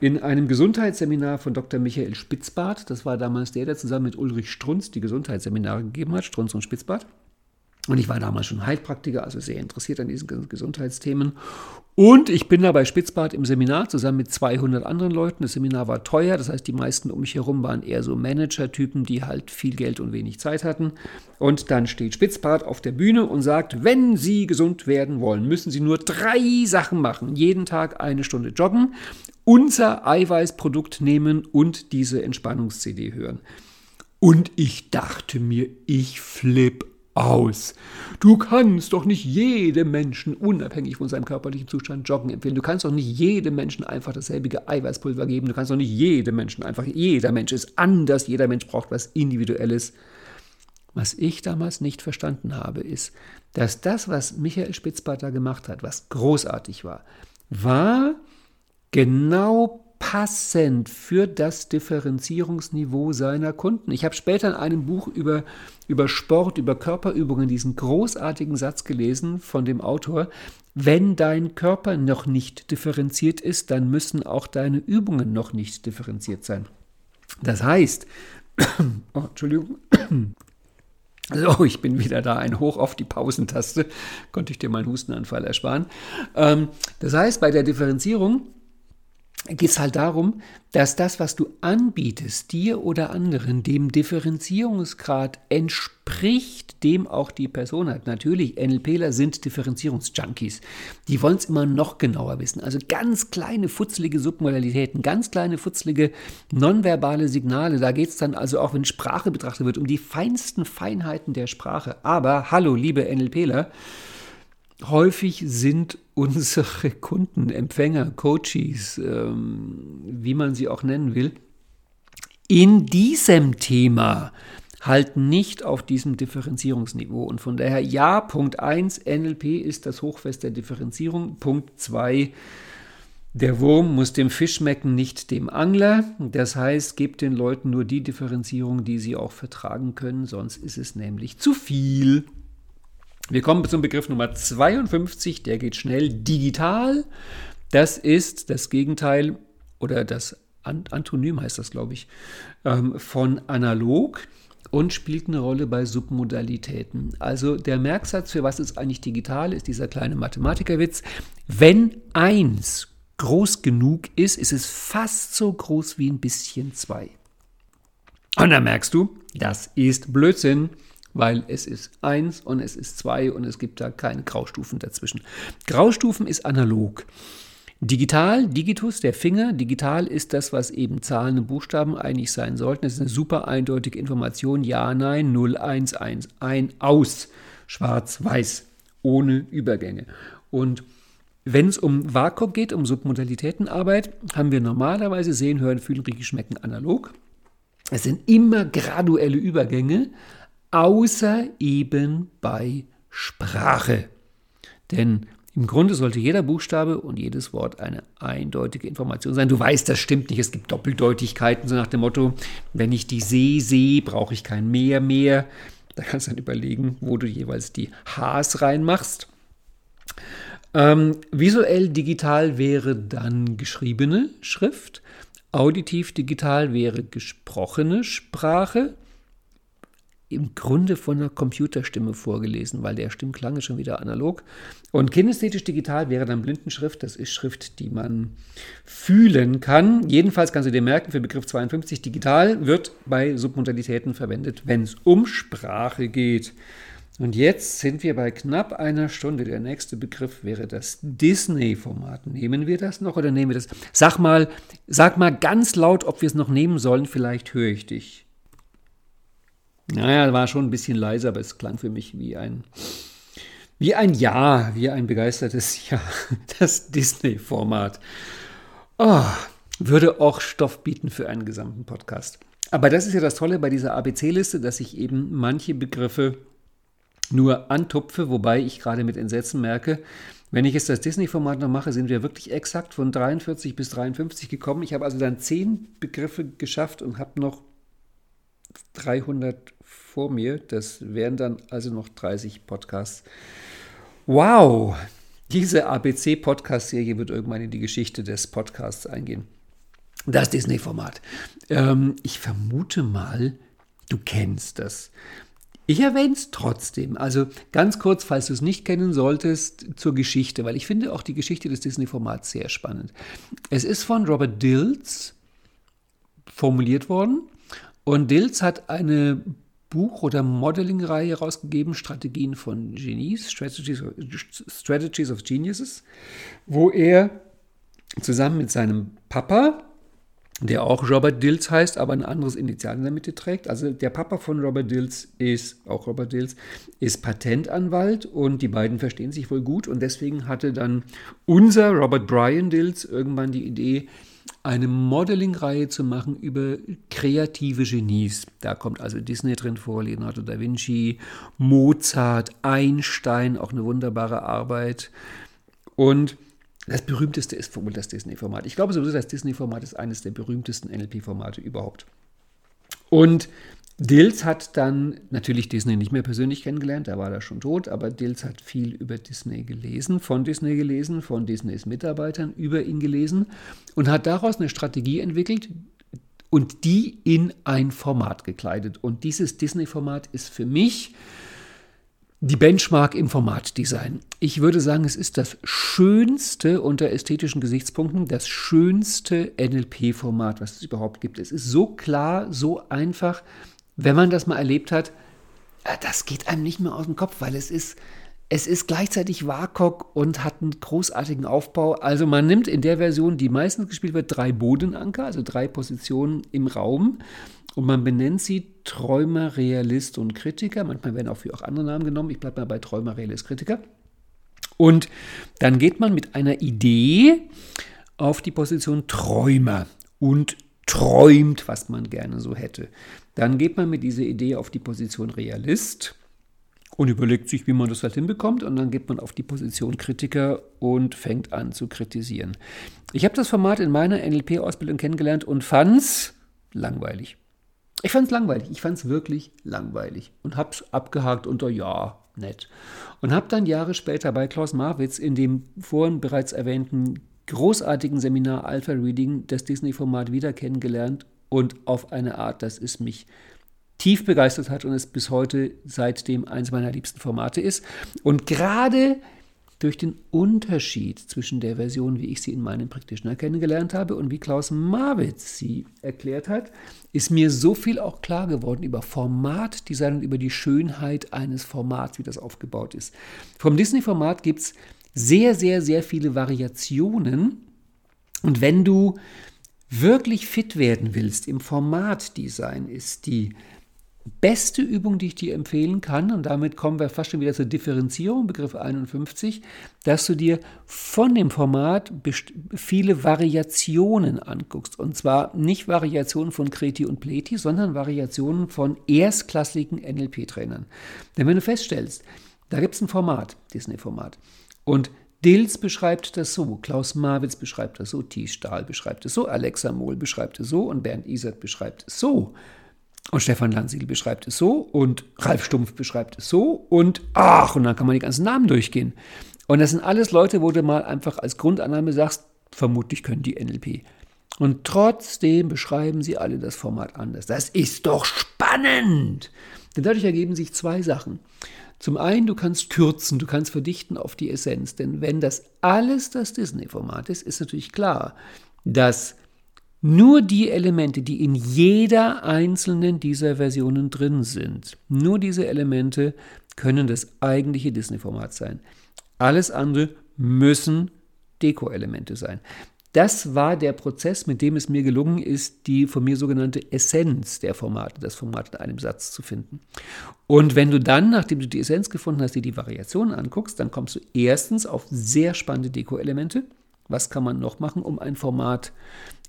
in einem Gesundheitsseminar von Dr. Michael Spitzbart. Das war damals der, der zusammen mit Ulrich Strunz die Gesundheitsseminare gegeben hat, Strunz und Spitzbart. Und ich war damals schon Heilpraktiker, also sehr interessiert an diesen Gesundheitsthemen. Und ich bin da bei Spitzbart im Seminar zusammen mit 200 anderen Leuten. Das Seminar war teuer, das heißt, die meisten um mich herum waren eher so Manager-Typen, die halt viel Geld und wenig Zeit hatten. Und dann steht Spitzbart auf der Bühne und sagt, wenn Sie gesund werden wollen, müssen Sie nur drei Sachen machen. Jeden Tag eine Stunde joggen, unser Eiweißprodukt nehmen und diese Entspannungs-CD hören. Und ich dachte mir, ich flipp aus. Du kannst doch nicht jedem Menschen unabhängig von seinem körperlichen Zustand joggen empfehlen. Du kannst doch nicht jedem Menschen einfach dasselbe Eiweißpulver geben. Du kannst doch nicht jedem Menschen einfach, jeder Mensch ist anders, jeder Mensch braucht was Individuelles. Was ich damals nicht verstanden habe, ist, dass das, was Michael Spitzbart da gemacht hat, was großartig war, war genau passend für das Differenzierungsniveau seiner Kunden. Ich habe später in einem Buch über, über Sport, über Körperübungen diesen großartigen Satz gelesen von dem Autor, wenn dein Körper noch nicht differenziert ist, dann müssen auch deine Übungen noch nicht differenziert sein. Das heißt, oh, Entschuldigung, so, ich bin wieder da, ein Hoch auf die Pausentaste, konnte ich dir meinen Hustenanfall ersparen. Ähm, das heißt, bei der Differenzierung geht es halt darum, dass das, was du anbietest, dir oder anderen, dem Differenzierungsgrad entspricht, dem auch die Person hat. Natürlich, NLPler sind Differenzierungsjunkies. Die wollen es immer noch genauer wissen. Also ganz kleine, futzelige Submodalitäten, ganz kleine, futzelige nonverbale Signale. Da geht es dann also auch, wenn Sprache betrachtet wird, um die feinsten Feinheiten der Sprache. Aber, hallo, liebe NLPler, häufig sind unsere Kunden, Empfänger, Coaches, ähm, wie man sie auch nennen will, in diesem Thema halt nicht auf diesem Differenzierungsniveau. Und von daher, ja, Punkt 1, NLP ist das Hochfest der Differenzierung. Punkt 2, der Wurm muss dem Fisch schmecken, nicht dem Angler. Das heißt, gebt den Leuten nur die Differenzierung, die sie auch vertragen können, sonst ist es nämlich zu viel. Wir kommen zum Begriff Nummer 52, der geht schnell. Digital, das ist das Gegenteil oder das Antonym heißt das, glaube ich, ähm, von analog und spielt eine Rolle bei Submodalitäten. Also der Merksatz für was ist eigentlich digital, ist dieser kleine Mathematikerwitz. Wenn eins groß genug ist, ist es fast so groß wie ein bisschen zwei. Und dann merkst du, das ist Blödsinn weil es ist 1 und es ist 2 und es gibt da keine Graustufen dazwischen. Graustufen ist analog. Digital, Digitus, der Finger, digital ist das, was eben Zahlen und Buchstaben eigentlich sein sollten. Das ist eine super eindeutige Information. Ja, nein, 0, 1, 1, ein, aus. Schwarz, weiß, ohne Übergänge. Und wenn es um WAKOK geht, um Submodalitätenarbeit, haben wir normalerweise sehen, hören, fühlen, riechen, schmecken analog. Es sind immer graduelle Übergänge, außer eben bei Sprache. Denn im Grunde sollte jeder Buchstabe und jedes Wort eine eindeutige Information sein. Du weißt, das stimmt nicht. Es gibt Doppeldeutigkeiten, so nach dem Motto, wenn ich die See sehe, brauche ich kein Meer mehr. Da kannst du dann überlegen, wo du jeweils die Hs reinmachst. Ähm, visuell digital wäre dann geschriebene Schrift. Auditiv digital wäre gesprochene Sprache im Grunde von einer Computerstimme vorgelesen, weil der Stimmklang ist schon wieder analog. Und kinästhetisch digital wäre dann Blindenschrift. Das ist Schrift, die man fühlen kann. Jedenfalls kannst du dir merken, für Begriff 52 digital wird bei Submodalitäten verwendet, wenn es um Sprache geht. Und jetzt sind wir bei knapp einer Stunde. Der nächste Begriff wäre das Disney-Format. Nehmen wir das noch oder nehmen wir das? Sag mal, sag mal ganz laut, ob wir es noch nehmen sollen. Vielleicht höre ich dich. Naja, war schon ein bisschen leiser, aber es klang für mich wie ein, wie ein Ja, wie ein begeistertes Ja. Das Disney-Format. Oh, würde auch Stoff bieten für einen gesamten Podcast. Aber das ist ja das Tolle bei dieser ABC-Liste, dass ich eben manche Begriffe nur antupfe, wobei ich gerade mit Entsetzen merke, wenn ich jetzt das Disney-Format noch mache, sind wir wirklich exakt von 43 bis 53 gekommen. Ich habe also dann zehn Begriffe geschafft und habe noch 300 vor mir. Das wären dann also noch 30 Podcasts. Wow! Diese ABC-Podcast-Serie wird irgendwann in die Geschichte des Podcasts eingehen. Das Disney-Format. Ähm, ich vermute mal, du kennst das. Ich erwähne es trotzdem. Also ganz kurz, falls du es nicht kennen solltest, zur Geschichte, weil ich finde auch die Geschichte des Disney-Formats sehr spannend. Es ist von Robert Dills formuliert worden und Dills hat eine Buch- oder Modeling-Reihe rausgegeben, Strategien von Genies, Strategies, Strategies of Geniuses, wo er zusammen mit seinem Papa, der auch Robert Dills heißt, aber ein anderes Initial in der Mitte trägt. Also der Papa von Robert Dills ist, auch Robert Dills, ist Patentanwalt und die beiden verstehen sich wohl gut und deswegen hatte dann unser Robert Brian Dills irgendwann die Idee, eine Modeling-Reihe zu machen über kreative Genies. Da kommt also Disney drin vor, Leonardo da Vinci, Mozart, Einstein, auch eine wunderbare Arbeit. Und das berühmteste ist wohl das Disney-Format. Ich glaube sowieso, das Disney-Format ist eines der berühmtesten NLP-Formate überhaupt. Und Dills hat dann natürlich Disney nicht mehr persönlich kennengelernt, da war er schon tot, aber Dills hat viel über Disney gelesen, von Disney gelesen, von Disneys Mitarbeitern über ihn gelesen und hat daraus eine Strategie entwickelt und die in ein Format gekleidet. Und dieses Disney-Format ist für mich die Benchmark im Formatdesign. Ich würde sagen, es ist das schönste unter ästhetischen Gesichtspunkten, das schönste NLP-Format, was es überhaupt gibt. Es ist so klar, so einfach. Wenn man das mal erlebt hat, äh, das geht einem nicht mehr aus dem Kopf, weil es ist, es ist gleichzeitig WAKOK und hat einen großartigen Aufbau. Also man nimmt in der Version, die meistens gespielt wird, drei Bodenanker, also drei Positionen im Raum. Und man benennt sie Träumer, Realist und Kritiker. Manchmal werden auch für auch andere Namen genommen. Ich bleibe mal bei Träumer, Realist, Kritiker. Und dann geht man mit einer Idee auf die Position Träumer und träumt, was man gerne so hätte. Dann geht man mit dieser Idee auf die Position Realist und überlegt sich, wie man das halt hinbekommt. Und dann geht man auf die Position Kritiker und fängt an zu kritisieren. Ich habe das Format in meiner NLP-Ausbildung kennengelernt und fand es langweilig. Ich fand es langweilig. Ich fand es wirklich langweilig und habe es abgehakt unter Ja, nett. Und habe dann Jahre später bei Klaus Marwitz in dem vorhin bereits erwähnten großartigen Seminar Alpha Reading das Disney-Format wieder kennengelernt und auf eine Art, dass es mich tief begeistert hat und es bis heute seitdem eines meiner liebsten Formate ist. Und gerade durch den Unterschied zwischen der Version, wie ich sie in meinem Practitioner kennengelernt habe und wie Klaus Marwitz sie erklärt hat, ist mir so viel auch klar geworden über Formatdesign und über die Schönheit eines Formats, wie das aufgebaut ist. Vom Disney-Format gibt es sehr, sehr, sehr viele Variationen. Und wenn du wirklich fit werden willst im Formatdesign, ist die beste Übung, die ich dir empfehlen kann, und damit kommen wir fast schon wieder zur Differenzierung, Begriff 51, dass du dir von dem Format viele Variationen anguckst. Und zwar nicht Variationen von Kreti und Pleti, sondern Variationen von erstklassigen NLP-Trainern. Denn wenn du feststellst, da gibt es ein Format, Disney-Format, und Dills beschreibt das so, Klaus Marwitz beschreibt das so, Thies Stahl beschreibt es so, Alexa Mohl beschreibt es so und Bernd Isert beschreibt es so und Stefan Landsiedel beschreibt es so und Ralf Stumpf beschreibt es so und ach, und dann kann man die ganzen Namen durchgehen. Und das sind alles Leute, wo du mal einfach als Grundannahme sagst, vermutlich können die NLP. Und trotzdem beschreiben sie alle das Format anders. Das ist doch spannend! Denn dadurch ergeben sich zwei Sachen. Zum einen, du kannst kürzen, du kannst verdichten auf die Essenz. Denn wenn das alles das Disney-Format ist, ist natürlich klar, dass nur die Elemente, die in jeder einzelnen dieser Versionen drin sind, nur diese Elemente können das eigentliche Disney-Format sein. Alles andere müssen Deko-Elemente sein. Das war der Prozess, mit dem es mir gelungen ist, die von mir sogenannte Essenz der Formate, das Format in einem Satz zu finden. Und wenn du dann, nachdem du die Essenz gefunden hast, dir die Variationen anguckst, dann kommst du erstens auf sehr spannende Deko-Elemente. Was kann man noch machen, um ein Format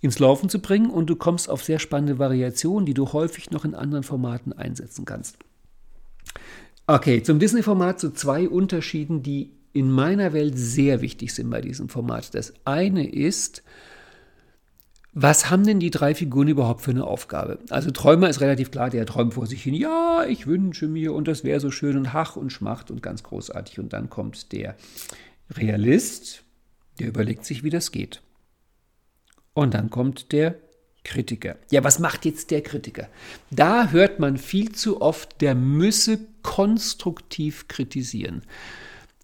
ins Laufen zu bringen und du kommst auf sehr spannende Variationen, die du häufig noch in anderen Formaten einsetzen kannst. Okay, zum Disney-Format zu zwei Unterschieden, die in meiner Welt sehr wichtig sind bei diesem Format. Das eine ist, was haben denn die drei Figuren überhaupt für eine Aufgabe? Also Träumer ist relativ klar, der träumt vor sich hin, ja, ich wünsche mir und das wäre so schön und Hach und Schmacht und ganz großartig. Und dann kommt der Realist, der überlegt sich, wie das geht. Und dann kommt der Kritiker. Ja, was macht jetzt der Kritiker? Da hört man viel zu oft, der müsse konstruktiv kritisieren.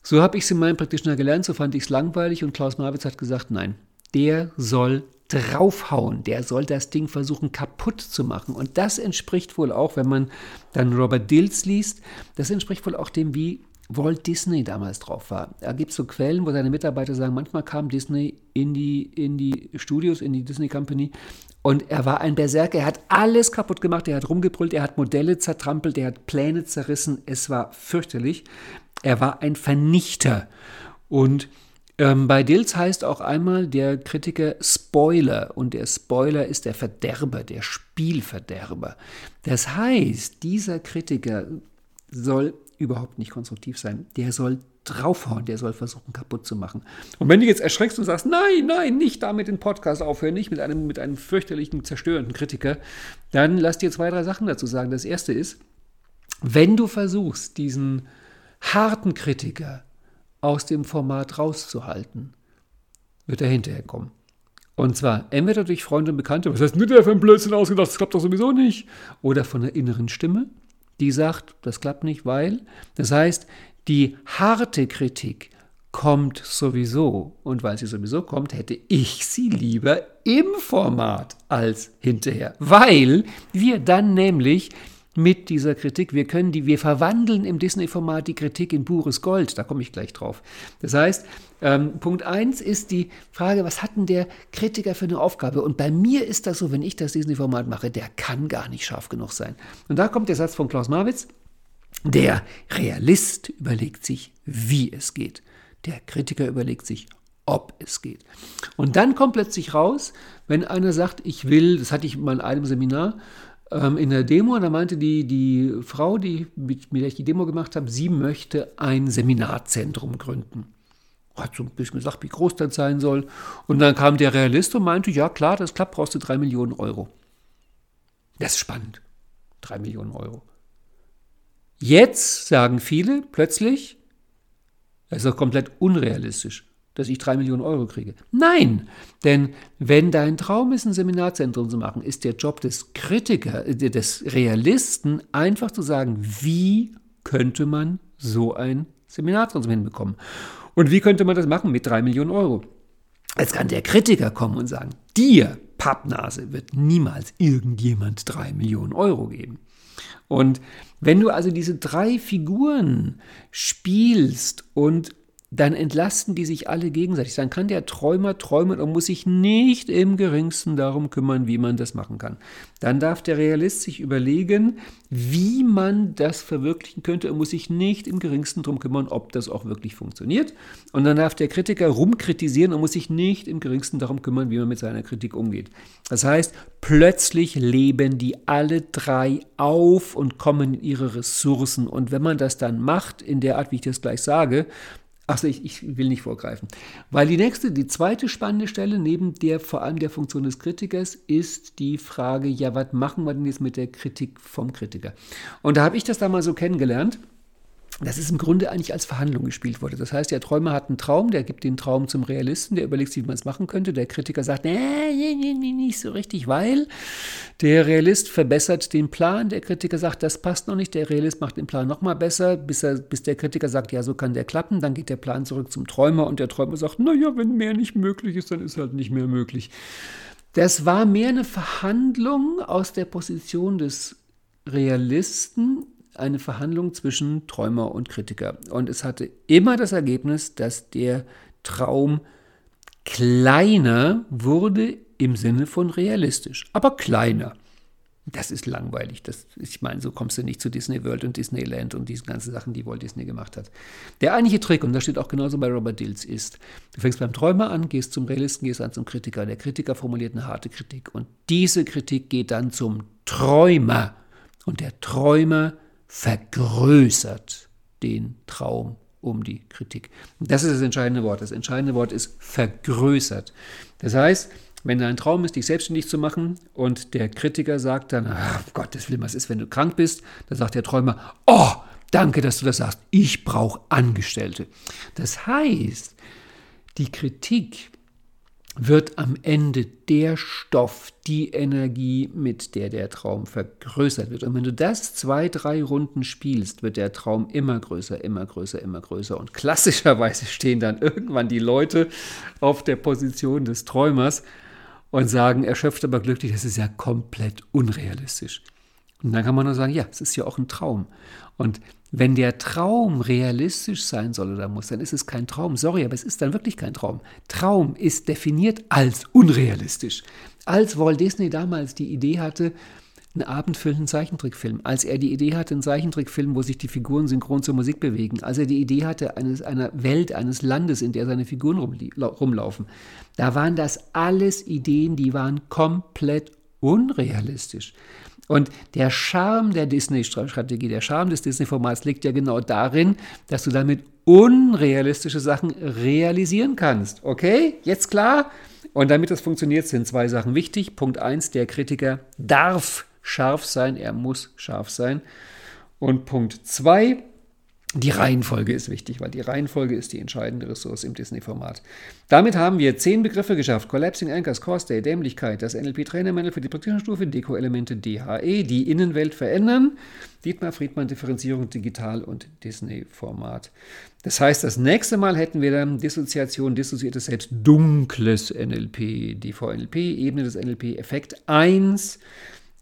So habe ich es in meinem Practitioner gelernt, so fand ich es langweilig und Klaus Marwitz hat gesagt, nein, der soll draufhauen, der soll das Ding versuchen kaputt zu machen. Und das entspricht wohl auch, wenn man dann Robert Dills liest, das entspricht wohl auch dem, wie Walt Disney damals drauf war. Da gibt es so Quellen, wo seine Mitarbeiter sagen, manchmal kam Disney in die, in die Studios, in die Disney Company und er war ein Berserker. Er hat alles kaputt gemacht, er hat rumgebrüllt, er hat Modelle zertrampelt, er hat Pläne zerrissen. Es war fürchterlich. Er war ein Vernichter. Und ähm, bei Dills heißt auch einmal der Kritiker Spoiler und der Spoiler ist der Verderber, der Spielverderber. Das heißt, dieser Kritiker soll überhaupt nicht konstruktiv sein. Der soll draufhauen, der soll versuchen, kaputt zu machen. Und wenn du jetzt erschreckst und sagst, nein, nein, nicht damit den Podcast aufhören, nicht mit einem, mit einem fürchterlichen, zerstörenden Kritiker, dann lass dir zwei, drei Sachen dazu sagen. Das erste ist, wenn du versuchst, diesen harten Kritiker aus dem Format rauszuhalten, wird er hinterher kommen. Und zwar entweder durch Freunde und Bekannte, was heißt mit der für ein Blödsinn ausgedacht, das klappt doch sowieso nicht, oder von der inneren Stimme, die sagt, das klappt nicht, weil. Das heißt, die harte Kritik kommt sowieso. Und weil sie sowieso kommt, hätte ich sie lieber im Format als hinterher. Weil wir dann nämlich mit dieser Kritik. Wir können die, wir verwandeln im Disney-Format die Kritik in pures Gold. Da komme ich gleich drauf. Das heißt, ähm, Punkt 1 ist die Frage, was hat denn der Kritiker für eine Aufgabe? Und bei mir ist das so, wenn ich das Disney-Format mache, der kann gar nicht scharf genug sein. Und da kommt der Satz von Klaus Marwitz. Der Realist überlegt sich, wie es geht. Der Kritiker überlegt sich, ob es geht. Und dann kommt plötzlich raus, wenn einer sagt, ich will, das hatte ich mal in einem Seminar, ähm, in der Demo, da meinte die, die Frau, die, mit, mit der ich die Demo gemacht habe, sie möchte ein Seminarzentrum gründen. Hat so ein bisschen gesagt, wie groß das sein soll. Und dann kam der Realist und meinte, ja klar, das klappt, brauchst du drei Millionen Euro. Das ist spannend. Drei Millionen Euro. Jetzt sagen viele plötzlich, das ist doch komplett unrealistisch dass ich drei Millionen Euro kriege. Nein, denn wenn dein Traum ist, ein Seminarzentrum zu machen, ist der Job des Kritikers, äh, des Realisten einfach zu sagen, wie könnte man so ein Seminarzentrum hinbekommen? Und wie könnte man das machen mit drei Millionen Euro? Jetzt kann der Kritiker kommen und sagen, dir, Pappnase, wird niemals irgendjemand drei Millionen Euro geben. Und wenn du also diese drei Figuren spielst und dann entlasten die sich alle gegenseitig. Dann kann der Träumer träumen und muss sich nicht im geringsten darum kümmern, wie man das machen kann. Dann darf der Realist sich überlegen, wie man das verwirklichen könnte und muss sich nicht im geringsten darum kümmern, ob das auch wirklich funktioniert. Und dann darf der Kritiker rumkritisieren und muss sich nicht im geringsten darum kümmern, wie man mit seiner Kritik umgeht. Das heißt, plötzlich leben die alle drei auf und kommen in ihre Ressourcen. Und wenn man das dann macht, in der Art, wie ich das gleich sage, Achso, ich, ich will nicht vorgreifen. Weil die nächste, die zweite spannende Stelle, neben der vor allem der Funktion des Kritikers, ist die Frage, ja, was machen wir denn jetzt mit der Kritik vom Kritiker? Und da habe ich das da mal so kennengelernt das ist im Grunde eigentlich als Verhandlung gespielt wurde. Das heißt, der Träumer hat einen Traum, der gibt den Traum zum Realisten, der überlegt sich, wie man es machen könnte. Der Kritiker sagt, nee, nee, nee, nicht so richtig, weil der Realist verbessert den Plan. Der Kritiker sagt, das passt noch nicht. Der Realist macht den Plan noch mal besser, bis, er, bis der Kritiker sagt, ja, so kann der klappen. Dann geht der Plan zurück zum Träumer und der Träumer sagt, naja, wenn mehr nicht möglich ist, dann ist halt nicht mehr möglich. Das war mehr eine Verhandlung aus der Position des Realisten eine Verhandlung zwischen Träumer und Kritiker. Und es hatte immer das Ergebnis, dass der Traum kleiner wurde im Sinne von realistisch, aber kleiner. Das ist langweilig. Das, ich meine, so kommst du nicht zu Disney World und Disneyland und diese ganzen Sachen, die Walt Disney gemacht hat. Der eigentliche Trick, und das steht auch genauso bei Robert Dills, ist, du fängst beim Träumer an, gehst zum Realisten, gehst dann zum Kritiker. Der Kritiker formuliert eine harte Kritik und diese Kritik geht dann zum Träumer. Und der Träumer vergrößert den Traum um die Kritik. Das ist das entscheidende Wort. Das entscheidende Wort ist vergrößert. Das heißt, wenn dein Traum ist, dich selbstständig zu machen und der Kritiker sagt dann, ach, Gottes Willen, was ist, wenn du krank bist? Dann sagt der Träumer, oh, danke, dass du das sagst. Ich brauche Angestellte. Das heißt, die Kritik wird am Ende der Stoff, die Energie, mit der der Traum vergrößert wird. Und wenn du das zwei, drei Runden spielst, wird der Traum immer größer, immer größer, immer größer. Und klassischerweise stehen dann irgendwann die Leute auf der Position des Träumers und sagen, erschöpft aber glücklich, das ist ja komplett unrealistisch. Und dann kann man nur sagen, ja, es ist ja auch ein Traum. Und wenn der Traum realistisch sein soll oder muss, dann ist es kein Traum. Sorry, aber es ist dann wirklich kein Traum. Traum ist definiert als unrealistisch. Als Walt Disney damals die Idee hatte, einen abendfüllenden Zeichentrickfilm, als er die Idee hatte, einen Zeichentrickfilm, wo sich die Figuren synchron zur Musik bewegen, als er die Idee hatte, eines, einer Welt, eines Landes, in der seine Figuren rumlaufen, da waren das alles Ideen, die waren komplett unrealistisch. Und der Charme der Disney-Strategie, der Charme des Disney-Formats liegt ja genau darin, dass du damit unrealistische Sachen realisieren kannst. Okay, jetzt klar? Und damit das funktioniert, sind zwei Sachen wichtig. Punkt eins: der Kritiker darf scharf sein, er muss scharf sein. Und Punkt zwei: Die Reihenfolge ist wichtig, weil die Reihenfolge ist die entscheidende Ressource im Disney-Format. Damit haben wir zehn Begriffe geschafft. Collapsing Anchors, Core State, Dämlichkeit, das NLP-Trainermanual für die praktische Stufe, Deko-Elemente DHE, die Innenwelt verändern, Dietmar Friedmann, Differenzierung digital und Disney-Format. Das heißt, das nächste Mal hätten wir dann Dissoziation, dissoziiertes Selbst, dunkles NLP, die VNLP, Ebene des NLP, Effekt 1,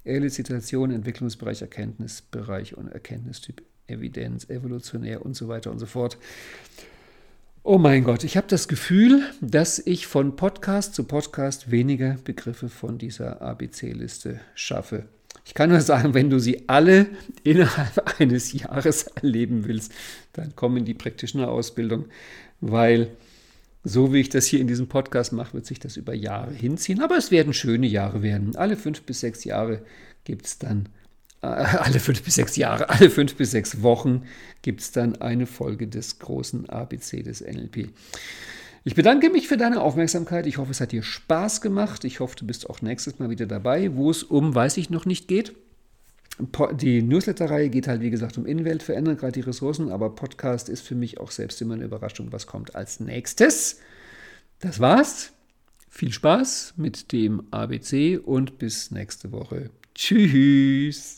Elicitation, Entwicklungsbereich, Erkenntnisbereich und Erkenntnistyp Evidenz, evolutionär und so weiter und so fort. Oh mein Gott, ich habe das Gefühl, dass ich von Podcast zu Podcast weniger Begriffe von dieser ABC-Liste schaffe. Ich kann nur sagen, wenn du sie alle innerhalb eines Jahres erleben willst, dann komm in die praktische Ausbildung, weil so wie ich das hier in diesem Podcast mache, wird sich das über Jahre hinziehen. Aber es werden schöne Jahre werden. Alle fünf bis sechs Jahre gibt es dann alle fünf bis sechs Jahre, alle fünf bis sechs Wochen gibt es dann eine Folge des großen ABC des NLP. Ich bedanke mich für deine Aufmerksamkeit. Ich hoffe, es hat dir Spaß gemacht. Ich hoffe, du bist auch nächstes Mal wieder dabei, wo es um, weiß ich noch nicht, geht. Die Newsletter-Reihe geht halt, wie gesagt, um Innenwelt, verändern gerade die Ressourcen, aber Podcast ist für mich auch selbst immer eine Überraschung, was kommt als nächstes. Das war's. Viel Spaß mit dem ABC und bis nächste Woche. Tschüss.